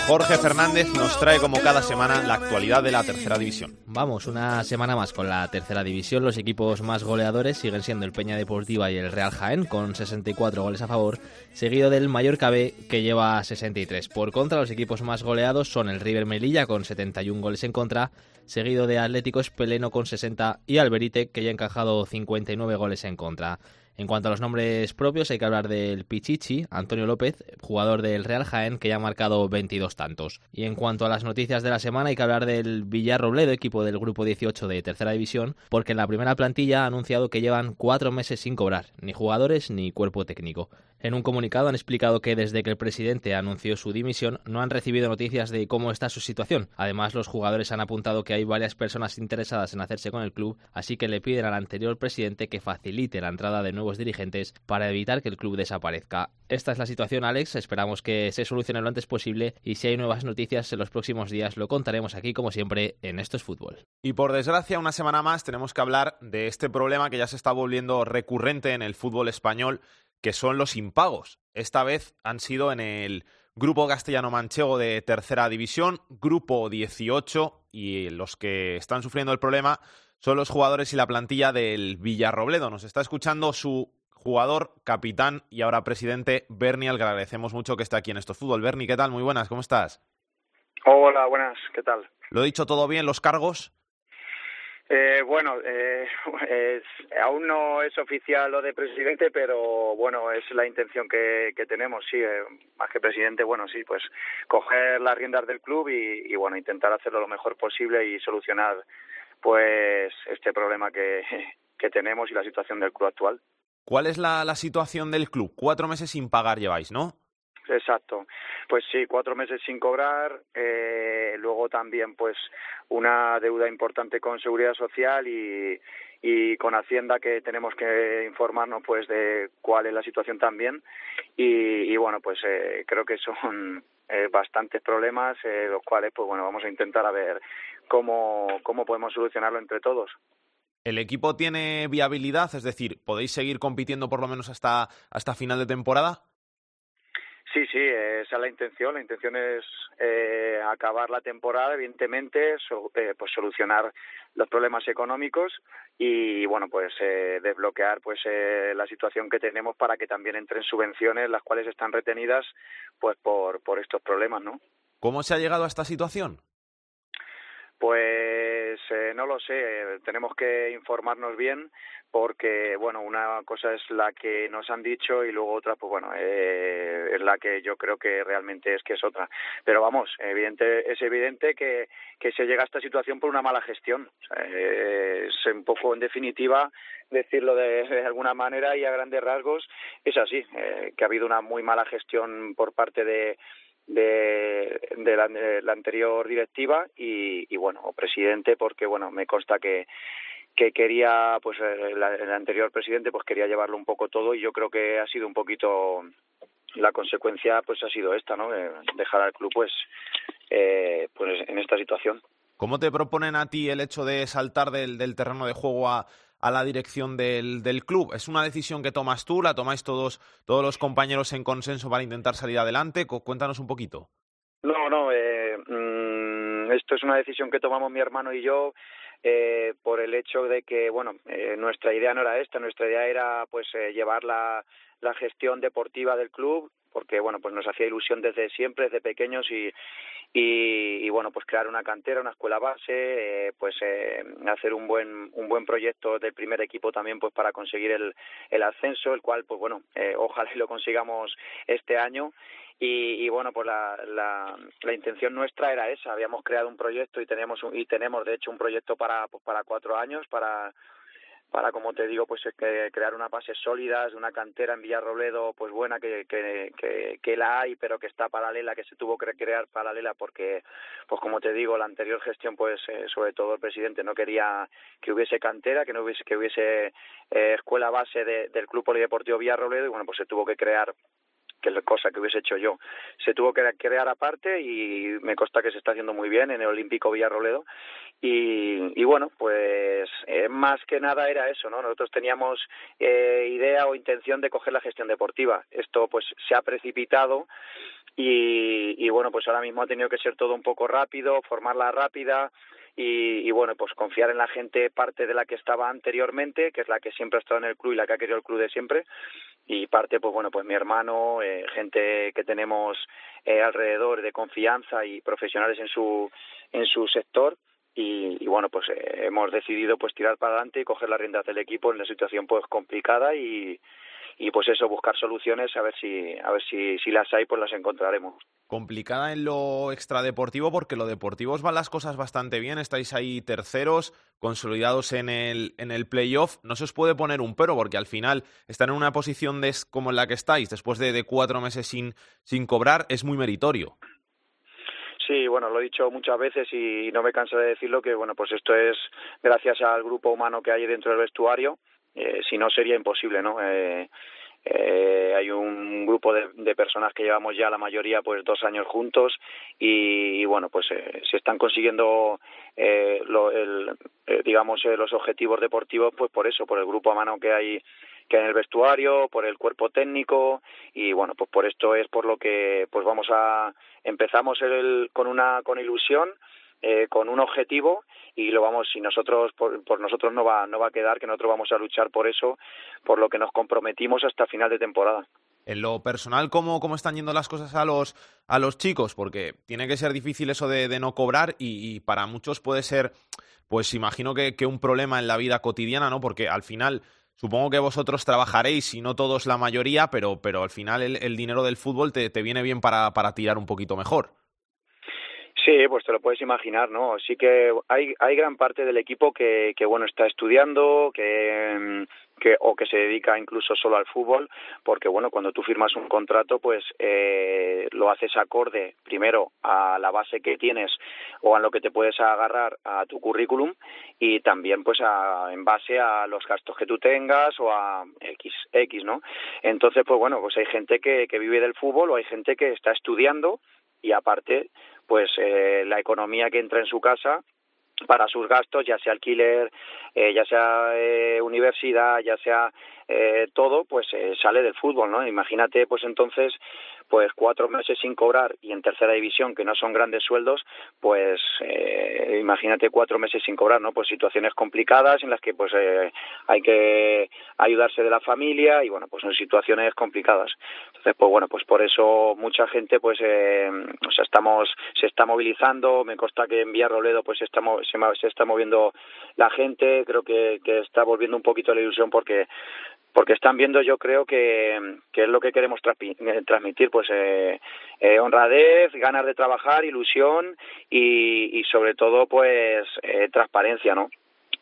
Jorge Fernández nos trae como cada semana la actualidad de la tercera división. Vamos, una semana más con la tercera división. Los equipos más goleadores siguen siendo el Peña Deportiva y el Real Jaén, con 64 goles a favor, seguido del Mallorca B, que lleva 63. Por contra, los equipos más goleados son el River Melilla, con 71 goles en contra, seguido de Atlético Espeleno, con 60, y Alberite, que ya ha encajado 59 goles en contra. En cuanto a los nombres propios, hay que hablar del Pichichi, Antonio López, jugador del Real Jaén, que ya ha marcado 22 tantos. Y en cuanto a las noticias de la semana, hay que hablar del Villarrobledo, equipo del grupo 18 de tercera división, porque en la primera plantilla ha anunciado que llevan cuatro meses sin cobrar, ni jugadores ni cuerpo técnico. En un comunicado han explicado que desde que el presidente anunció su dimisión no han recibido noticias de cómo está su situación. Además, los jugadores han apuntado que hay varias personas interesadas en hacerse con el club, así que le piden al anterior presidente que facilite la entrada de nuevos dirigentes para evitar que el club desaparezca. Esta es la situación, Alex. Esperamos que se solucione lo antes posible y si hay nuevas noticias en los próximos días lo contaremos aquí, como siempre, en Esto es Fútbol. Y por desgracia, una semana más tenemos que hablar de este problema que ya se está volviendo recurrente en el fútbol español que son los impagos. Esta vez han sido en el Grupo Castellano-Manchego de Tercera División, Grupo 18, y los que están sufriendo el problema son los jugadores y la plantilla del Villarrobledo. Nos está escuchando su jugador, capitán y ahora presidente, Bernie, al que agradecemos mucho que esté aquí en Esto Fútbol. Bernie, ¿qué tal? Muy buenas, ¿cómo estás? Hola, buenas, ¿qué tal? ¿Lo he dicho todo bien, los cargos? Eh, bueno, eh, aún no es oficial lo de presidente, pero bueno, es la intención que, que tenemos, sí, eh, más que presidente, bueno, sí, pues coger las riendas del club y, bueno, intentar hacerlo lo mejor posible y solucionar pues este problema que, que tenemos y la situación del club actual. ¿Cuál es la situación del club? Cuatro meses sin pagar lleváis, ¿no? Exacto. Pues sí, cuatro meses sin cobrar, eh, luego también pues una deuda importante con Seguridad Social y, y con Hacienda que tenemos que informarnos pues de cuál es la situación también y, y bueno pues eh, creo que son eh, bastantes problemas eh, los cuales pues bueno vamos a intentar a ver cómo, cómo podemos solucionarlo entre todos. ¿El equipo tiene viabilidad? Es decir, ¿podéis seguir compitiendo por lo menos hasta, hasta final de temporada? Sí, sí, esa es la intención. La intención es eh, acabar la temporada, evidentemente, so, eh, pues solucionar los problemas económicos y, bueno, pues eh, desbloquear pues eh, la situación que tenemos para que también entren subvenciones, las cuales están retenidas pues por, por estos problemas, ¿no? ¿Cómo se ha llegado a esta situación? Pues eh, no lo sé, tenemos que informarnos bien porque, bueno, una cosa es la que nos han dicho y luego otra, pues bueno, eh, es la que yo creo que realmente es que es otra. Pero vamos, evidente, es evidente que, se llega a esta situación por una mala gestión. Eh, es un poco, en definitiva, decirlo de, de, alguna manera y a grandes rasgos, es así, eh, que ha habido una muy mala gestión por parte de de, de, la, anterior directiva y, y bueno presidente porque bueno me consta que que quería pues el, el anterior presidente pues quería llevarlo un poco todo y yo creo que ha sido un poquito la consecuencia pues ha sido esta no dejar al club pues eh, pues en esta situación. ¿Cómo te proponen a ti el hecho de saltar del, del terreno de juego a, a la dirección del, del, club? ¿Es una decisión que tomas tú? ¿La tomáis todos, todos los compañeros en consenso para intentar salir adelante? Cuéntanos un poquito. No, no, eh, mmm, esto es una decisión que tomamos mi hermano y yo eh, por el hecho de que, bueno, eh, nuestra idea no era esta, nuestra idea era pues eh, llevar la, la gestión deportiva del club porque bueno pues nos hacía ilusión desde siempre desde pequeños y y, y bueno pues crear una cantera una escuela base eh, pues eh, hacer un buen un buen proyecto del primer equipo también pues para conseguir el el ascenso el cual pues bueno eh, ojalá lo consigamos este año. Y, y bueno pues la, la, la intención nuestra era esa habíamos creado un proyecto y tenemos un, y tenemos de hecho un proyecto para pues para cuatro años para para, como te digo, pues que crear unas bases sólidas, una cantera en Villarrobledo, pues buena que, que, que, la hay, pero que está paralela, que se tuvo que crear paralela porque, pues como te digo, la anterior gestión, pues eh, sobre todo el presidente no quería que hubiese cantera, que no hubiese, que hubiese eh, escuela base de, del Club Polideportivo Villarrobledo y bueno, pues se tuvo que crear que es cosa que hubiese hecho yo. Se tuvo que crear aparte y me consta que se está haciendo muy bien en el Olímpico Villarroledo. Y, y bueno, pues eh, más que nada era eso, ¿no? Nosotros teníamos eh, idea o intención de coger la gestión deportiva. Esto pues se ha precipitado y, y bueno, pues ahora mismo ha tenido que ser todo un poco rápido, formarla rápida, y, y, bueno, pues confiar en la gente parte de la que estaba anteriormente, que es la que siempre ha estado en el club y la que ha querido el club de siempre, y parte, pues bueno, pues mi hermano, eh, gente que tenemos eh, alrededor de confianza y profesionales en su, en su sector, y, y bueno, pues eh, hemos decidido pues tirar para adelante y coger las riendas del equipo en una situación pues complicada y, y pues eso buscar soluciones a ver si a ver si si las hay pues las encontraremos. Complicada en lo extradeportivo porque lo deportivo os van las cosas bastante bien, estáis ahí terceros, consolidados en el, en el playoff, no se os puede poner un pero porque al final estar en una posición de, como en la que estáis después de, de cuatro meses sin, sin cobrar es muy meritorio. Sí, bueno, lo he dicho muchas veces y no me canso de decirlo que bueno, pues esto es gracias al grupo humano que hay dentro del vestuario, eh, si no sería imposible, ¿no? Eh, eh, hay un grupo de, de, personas que llevamos ya la mayoría pues dos años juntos y, bueno pues eh, se están consiguiendo eh, lo, el, eh, digamos eh, los objetivos deportivos pues por eso por el grupo a mano que hay que hay en el vestuario por el cuerpo técnico y bueno pues por esto es por lo que pues vamos a empezamos el, con una con ilusión con un objetivo y lo vamos si nosotros por, por, nosotros no va no va a quedar que nosotros vamos a luchar por eso por lo que nos comprometimos hasta final de temporada. En lo personal cómo, cómo están yendo las cosas a los a los chicos porque tiene que ser difícil eso de, de no cobrar y, para muchos puede ser pues imagino que, que un problema en la vida cotidiana no porque al final Supongo que vosotros trabajaréis, y no todos la mayoría, pero, pero al final el, el dinero del fútbol te, te viene bien para, para tirar un poquito mejor. Sí, pues te lo puedes imaginar, ¿no? Sí que hay, hay gran parte del equipo que, que bueno, está estudiando, que, o que se dedica incluso solo al fútbol, porque bueno, cuando tú firmas un contrato, pues eh, lo haces acorde primero a la base que tienes o a lo que te puedes agarrar a tu currículum y también pues a, en base a los gastos que tú tengas o a X, X, ¿no? Entonces, pues bueno, pues hay gente que vive del fútbol o hay gente que está estudiando y aparte pues eh, la economía que entra en su casa para sus gastos, ya sea alquiler, eh, ya sea eh, universidad, ya sea eh, todo, pues eh, sale del fútbol, ¿no? Imagínate, pues entonces, pues cuatro meses sin cobrar y en tercera división, que no son grandes sueldos, pues eh, imagínate cuatro meses sin cobrar, ¿no? Pues situaciones complicadas en las que pues eh, hay que ayudarse de la familia y bueno, pues son situaciones complicadas. Entonces, pues bueno, pues por eso mucha gente pues eh, o sea, estamos se está movilizando, me consta que en Villarroledo pues estamos se, se está moviendo la gente, creo que, que está volviendo un poquito la ilusión porque porque están viendo yo creo que, que es lo que queremos transmitir pues eh, eh, honradez ganas de trabajar ilusión y, y sobre todo pues eh, transparencia no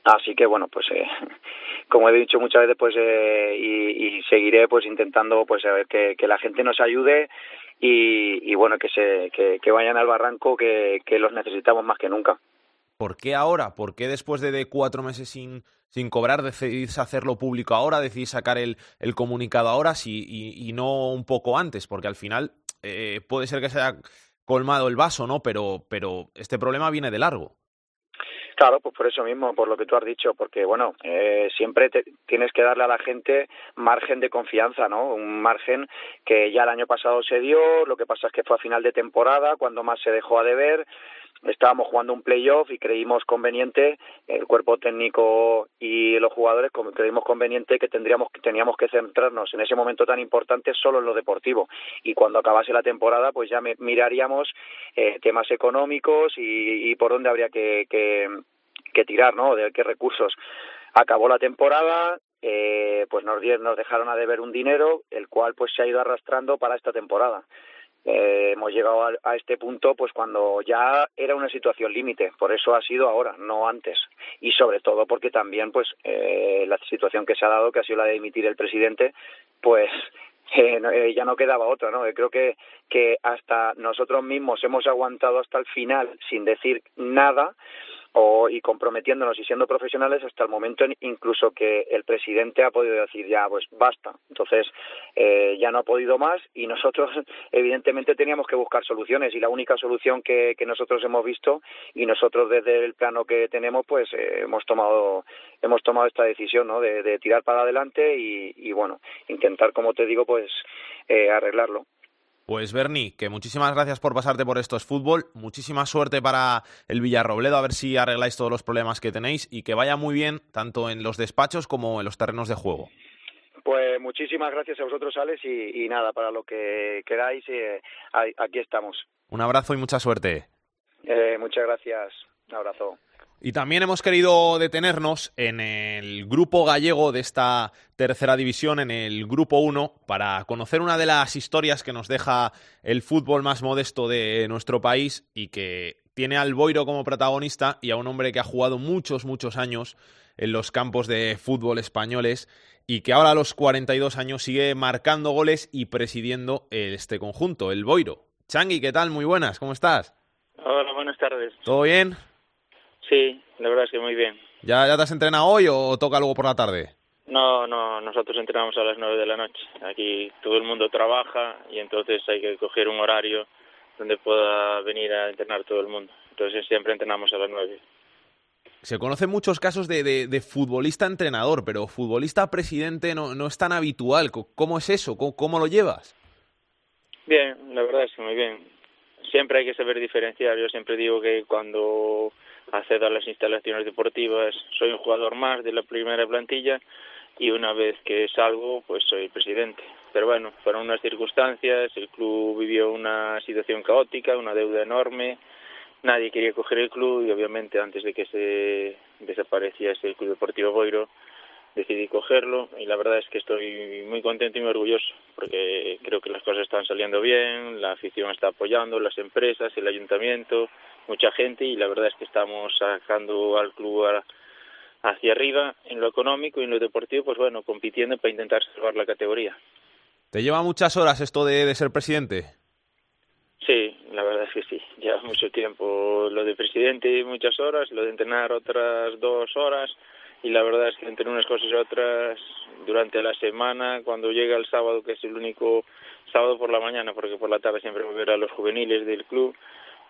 así que bueno pues eh, como he dicho muchas veces pues eh, y, y seguiré pues intentando pues a ver que, la gente nos ayude y, y bueno que se que, vayan al barranco que, que los necesitamos más que nunca ¿Por qué ahora? ¿Por qué después de, de cuatro meses sin, sin cobrar decidís hacerlo público ahora? ¿Decidís sacar el, el comunicado ahora sí, y, no un poco antes? Porque al final eh, puede ser que se haya colmado el vaso, ¿no? Pero, pero este problema viene de largo. Claro, pues por eso mismo, por lo que tú has dicho, porque bueno, eh, siempre te, tienes que darle a la gente margen de confianza, ¿no? Un margen que ya el año pasado se dio, lo que pasa es que fue a final de temporada, cuando más se dejó a deber, estábamos jugando un playoff y creímos conveniente el cuerpo técnico y los jugadores creímos conveniente que tendríamos que teníamos que centrarnos en ese momento tan importante solo en lo deportivo. Y cuando acabase la temporada pues ya miraríamos eh, temas económicos y, y por dónde habría que, que, que tirar no de qué recursos. Acabó la temporada eh, pues nos, nos dejaron a deber un dinero el cual pues se ha ido arrastrando para esta temporada eh, hemos llegado a, a, este punto pues cuando ya era una situación límite por eso ha sido ahora no antes y sobre todo porque también pues eh, la situación que se ha dado que ha sido la de dimitir el presidente pues eh, eh, ya no quedaba otra, ¿no? Creo que, que hasta nosotros mismos hemos aguantado hasta el final sin decir nada o, y comprometiéndonos y siendo profesionales hasta el momento en, incluso que el presidente ha podido decir ya pues basta entonces eh, ya no ha podido más y nosotros evidentemente teníamos que buscar soluciones y la única solución que, que nosotros hemos visto y nosotros desde el plano que tenemos pues eh, hemos tomado hemos tomado esta decisión no de, de tirar para adelante y, y bueno intentar como te digo pues eh, arreglarlo pues Berni, que muchísimas gracias por pasarte por estos fútbol, muchísima suerte para el Villarrobledo, a ver si arregláis todos los problemas que tenéis y que vaya muy bien tanto en los despachos como en los terrenos de juego. Pues muchísimas gracias a vosotros, Alex, y, y nada, para lo que queráis, eh, aquí estamos. Un abrazo y mucha suerte. Eh, muchas gracias. Un abrazo. Y también hemos querido detenernos en el grupo gallego de esta tercera división, en el grupo 1, para conocer una de las historias que nos deja el fútbol más modesto de nuestro país y que tiene al Boiro como protagonista y a un hombre que ha jugado muchos, muchos años en los campos de fútbol españoles y que ahora a los 42 años sigue marcando goles y presidiendo este conjunto, el Boiro. Changui, ¿qué tal? Muy buenas, ¿cómo estás? Hola, buenas tardes. ¿Todo bien? Sí, la verdad es que muy bien. ¿Ya, ya te has entrenado hoy o toca luego por la tarde? No, no, nosotros entrenamos a las nueve de la noche. Aquí todo el mundo trabaja y entonces hay que coger un horario donde pueda venir a entrenar todo el mundo. Entonces siempre entrenamos a las nueve. Se conocen muchos casos de, de, de futbolista entrenador, pero futbolista presidente no, no es tan habitual. ¿Cómo es eso? ¿Cómo, ¿Cómo lo llevas? Bien, la verdad es que muy bien. Siempre hay que saber diferenciar. Yo siempre digo que cuando accedo a las instalaciones deportivas soy un jugador más de la primera plantilla y una vez que salgo pues soy presidente. Pero bueno, fueron unas circunstancias, el club vivió una situación caótica, una deuda enorme, nadie quería coger el club y obviamente antes de que se desapareciese el Club Deportivo Boiro decidí cogerlo y la verdad es que estoy muy contento y muy orgulloso porque creo que las cosas están saliendo bien, la afición está apoyando, las empresas, el ayuntamiento, mucha gente y la verdad es que estamos sacando al club a, hacia arriba en lo económico y en lo deportivo, pues bueno, compitiendo para intentar salvar la categoría. ¿Te lleva muchas horas esto de, de ser presidente? Sí, la verdad es que sí, lleva mucho tiempo lo de presidente muchas horas, lo de entrenar otras dos horas y la verdad es que entre unas cosas y otras durante la semana, cuando llega el sábado, que es el único sábado por la mañana, porque por la tarde siempre voy a ver a los juveniles del club,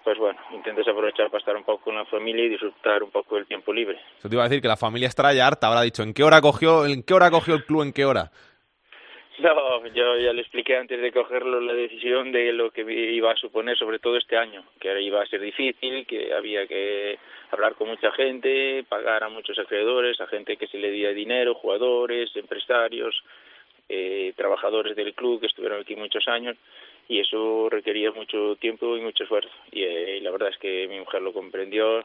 pues bueno, intentes aprovechar para estar un poco con la familia y disfrutar un poco del tiempo libre. Eso te iba a decir que la familia estará ya harta, habrá dicho, ¿en qué hora cogió, en qué hora cogió el club, en qué hora? No, yo ya le expliqué antes de cogerlo la decisión de lo que iba a suponer, sobre todo este año, que iba a ser difícil, que había que hablar con mucha gente, pagar a muchos acreedores, a gente que se le diera dinero, jugadores, empresarios, eh, trabajadores del club que estuvieron aquí muchos años y eso requería mucho tiempo y mucho esfuerzo. Y, eh, y la verdad es que mi mujer lo comprendió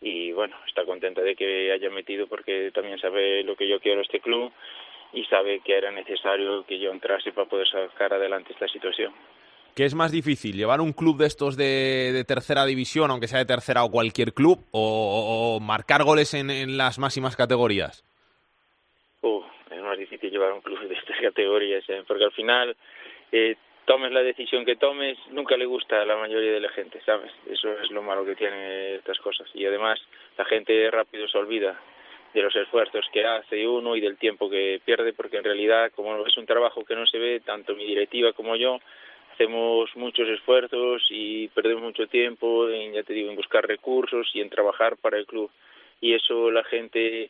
y bueno, está contenta de que haya metido porque también sabe lo que yo quiero este club y sabe que era necesario que yo entrase para poder sacar adelante esta situación. ¿Qué es más difícil, llevar un club de estos de, de tercera división, aunque sea de tercera o cualquier club, o, o marcar goles en, en, las máximas categorías? Uh, es más difícil llevar un club de estas categorías, ¿eh? porque al final, eh, tomes la decisión que tomes, nunca le gusta a la mayoría de la gente, ¿sabes? Eso es lo malo que tienen estas cosas. Y además, la gente rápido se olvida de los esfuerzos que hace uno y del tiempo que pierde, porque en realidad, como es un trabajo que no se ve, tanto mi directiva como yo, hacemos muchos esfuerzos y perdemos mucho tiempo en, ya te digo, en buscar recursos y en trabajar para el club. Y eso la gente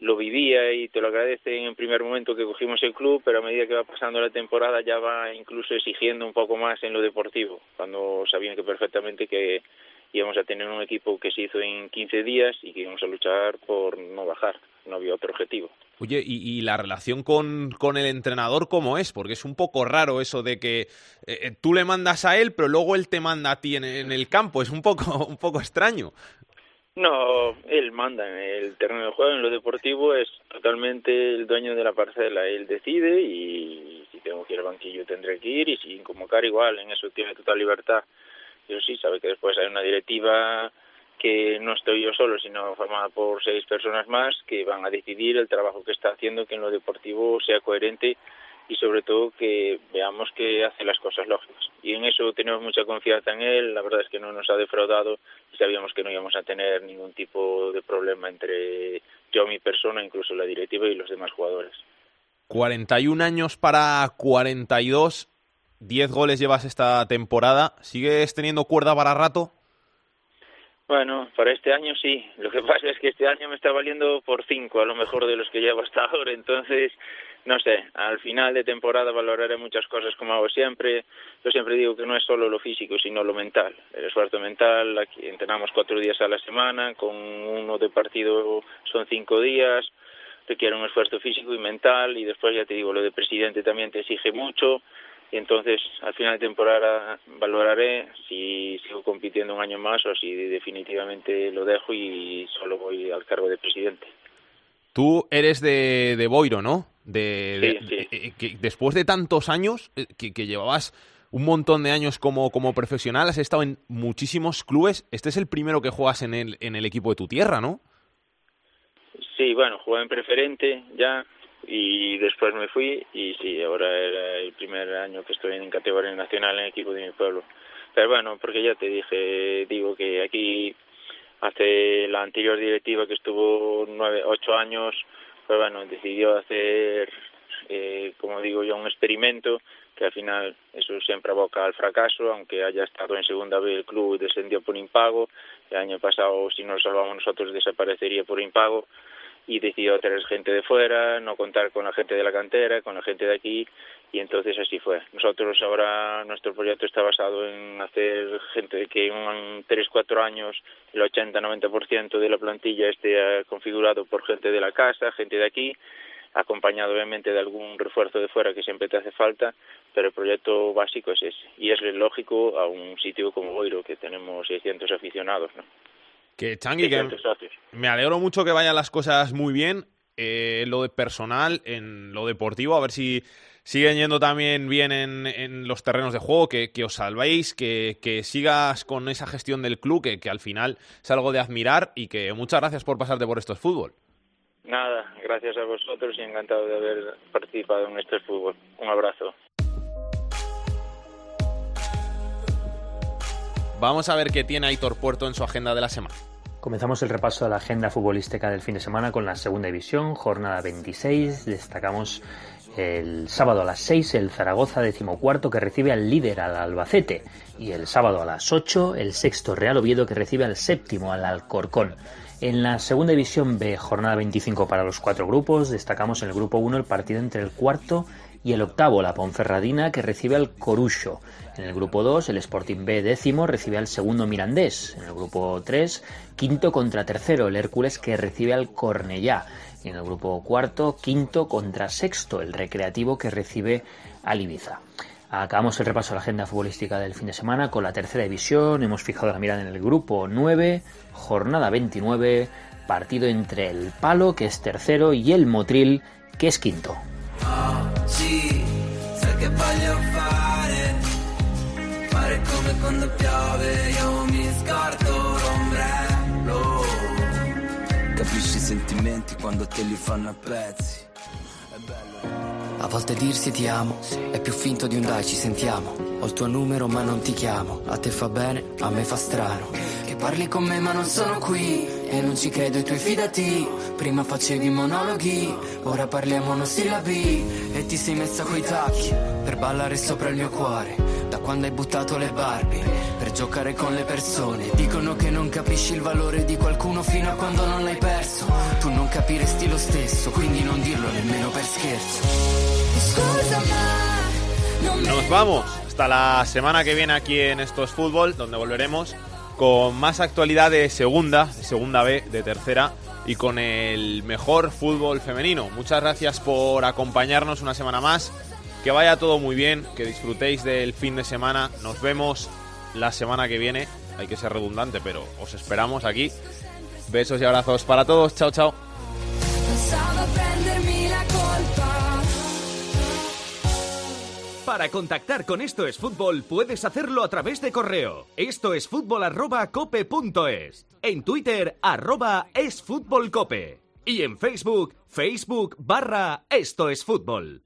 lo vivía y te lo agradece en el primer momento que cogimos el club, pero a medida que va pasando la temporada ya va incluso exigiendo un poco más en lo deportivo, cuando sabían que perfectamente que íbamos a tener un equipo que se hizo en 15 días y que íbamos a luchar por no bajar, no había otro objetivo. Oye, ¿y, y la relación con, con, el entrenador cómo es? Porque es un poco raro eso de que eh, tú le mandas a él, pero luego él te manda a ti en, en el campo, es un poco, un poco extraño. No, él manda en el terreno de juego, en lo deportivo es totalmente el dueño de la parcela, él decide y si tengo que ir al banquillo tendré que ir y sin convocar igual, en eso tiene total libertad. Eso sí, sabe que después hay una directiva que no estoy yo solo, sino formada por seis personas más que van a decidir el trabajo que está haciendo, que en lo deportivo sea coherente y sobre todo que veamos que hace las cosas lógicas. Y en eso tenemos mucha confianza en él, la verdad es que no nos ha defraudado y sabíamos que no íbamos a tener ningún tipo de problema entre yo, mi persona, incluso la directiva y los demás jugadores. 41 años para 42, 10 goles llevas esta temporada, ¿sigues teniendo cuerda para rato? Bueno, para este año sí. Lo que pasa es que este año me está valiendo por cinco, a lo mejor de los que llevo hasta ahora. Entonces, no sé, al final de temporada valoraré muchas cosas como hago siempre. Yo siempre digo que no es solo lo físico, sino lo mental. El esfuerzo mental, entrenamos cuatro días a la semana, con uno de partido son cinco días. Requiere un esfuerzo físico y mental y después ya te digo, lo de presidente también te exige mucho y entonces al final de temporada valoraré si sigo compitiendo un año más o si definitivamente lo dejo y solo voy al cargo de presidente. Tú eres de, de Boiro, ¿no? De, Sí, sí. eh, que después de tantos años, eh, que, que llevabas un montón de años como, como profesional, has estado en muchísimos clubes. Este es el primero que juegas en el, en el equipo de tu tierra, ¿no? Sí, bueno, jugué en preferente ya y después me fui y sí, ahora era el primer año que estoy en categoría nacional en el equipo de mi pueblo. Pero bueno, porque ya te dije, digo que aquí hace la anterior directiva que estuvo nueve, ocho años, pues bueno, decidió hacer, eh, como digo yo, un experimento que al final eso siempre aboca al fracaso, aunque haya estado en segunda vez el club descendió por impago, el año pasado si no lo salvamos nosotros desaparecería por impago y decidió traer gente de fuera, no contar con la gente de la cantera, con la gente de aquí y entonces así fue. Nosotros ahora nuestro proyecto está basado en hacer gente que en 3 4 años el 80-90% de la plantilla esté eh, configurado por gente de la casa, gente de aquí acompañado obviamente de algún refuerzo de fuera que siempre te hace falta, pero el proyecto básico es ese. Y es lógico a un sitio como Boiro, que tenemos 600 aficionados, ¿no? Que Changui, que 600 socios. me alegro mucho que vayan las cosas muy bien. eh, lo de personal, en lo deportivo, a ver si siguen yendo también bien en, en los terrenos de juego, que, que os salvéis, que, que sigas con esa gestión del club, que, que al final es algo de admirar y que muchas gracias por pasarte por estos fútbol. Nada, gracias a vosotros y encantado de haber participado en este fútbol. Un abrazo. Vamos a ver qué tiene Aitor Puerto en su agenda de la semana. Comenzamos el repaso de la agenda futbolística del fin de semana con la segunda división, jornada 26. Destacamos el sábado a las 6 el Zaragoza decimocuarto que recibe al líder al Albacete y el sábado a las 8 el sexto Real Oviedo que recibe al séptimo al Alcorcón. En la segunda división B, jornada 25 para los cuatro grupos, destacamos en el grupo 1 el partido entre el cuarto y el octavo, la Ponferradina, que recibe al Corucho. En el grupo 2, el Sporting B décimo recibe al segundo Mirandés. En el grupo 3, quinto contra tercero, el Hércules, que recibe al Cornellá. Y en el grupo cuarto, quinto contra sexto, el Recreativo, que recibe al Ibiza. Acabamos el repaso de la agenda futbolística del fin de semana con la tercera división. Hemos fijado la mirada en el grupo 9, jornada 29, partido entre el Palo, que es tercero, y el Motril, que es quinto. Voglio fare Come quando piove Io mi scordo l'ombrello Capisci i sentimenti quando te li fanno a pezzi A volte dirsi ti amo è più finto di un dai ci sentiamo. Ho il tuo numero ma non ti chiamo. A te fa bene, a me fa strano. Che parli con me ma non sono qui. E non ci credo i tuoi fidati. Prima facevi monologhi, ora parliamo monosillabi. E ti sei messa coi tacchi per ballare sopra il mio cuore. Quando hai buttato le Barbie per giocare con le persone. Dicono che non capisci il valore di qualcuno fino a quando non l'hai perso. Tu non capiresti lo stesso, quindi non dirlo nemmeno per scherzo. Nos vamos hasta la semana que viene aquí en Esto es Fútbol, donde volveremos con más actualidad de segunda, de segunda B, de tercera y con el mejor fútbol femenino. Muchas gracias por acompañarnos una semana más. Que vaya todo muy bien, que disfrutéis del fin de semana. Nos vemos la semana que viene. Hay que ser redundante, pero os esperamos aquí. Besos y abrazos para todos. Chao, chao. Para contactar con Esto es Fútbol puedes hacerlo a través de correo. Esto es fútbol arroba cope punto es. En Twitter arroba es cope. Y en Facebook, Facebook barra Esto es Fútbol.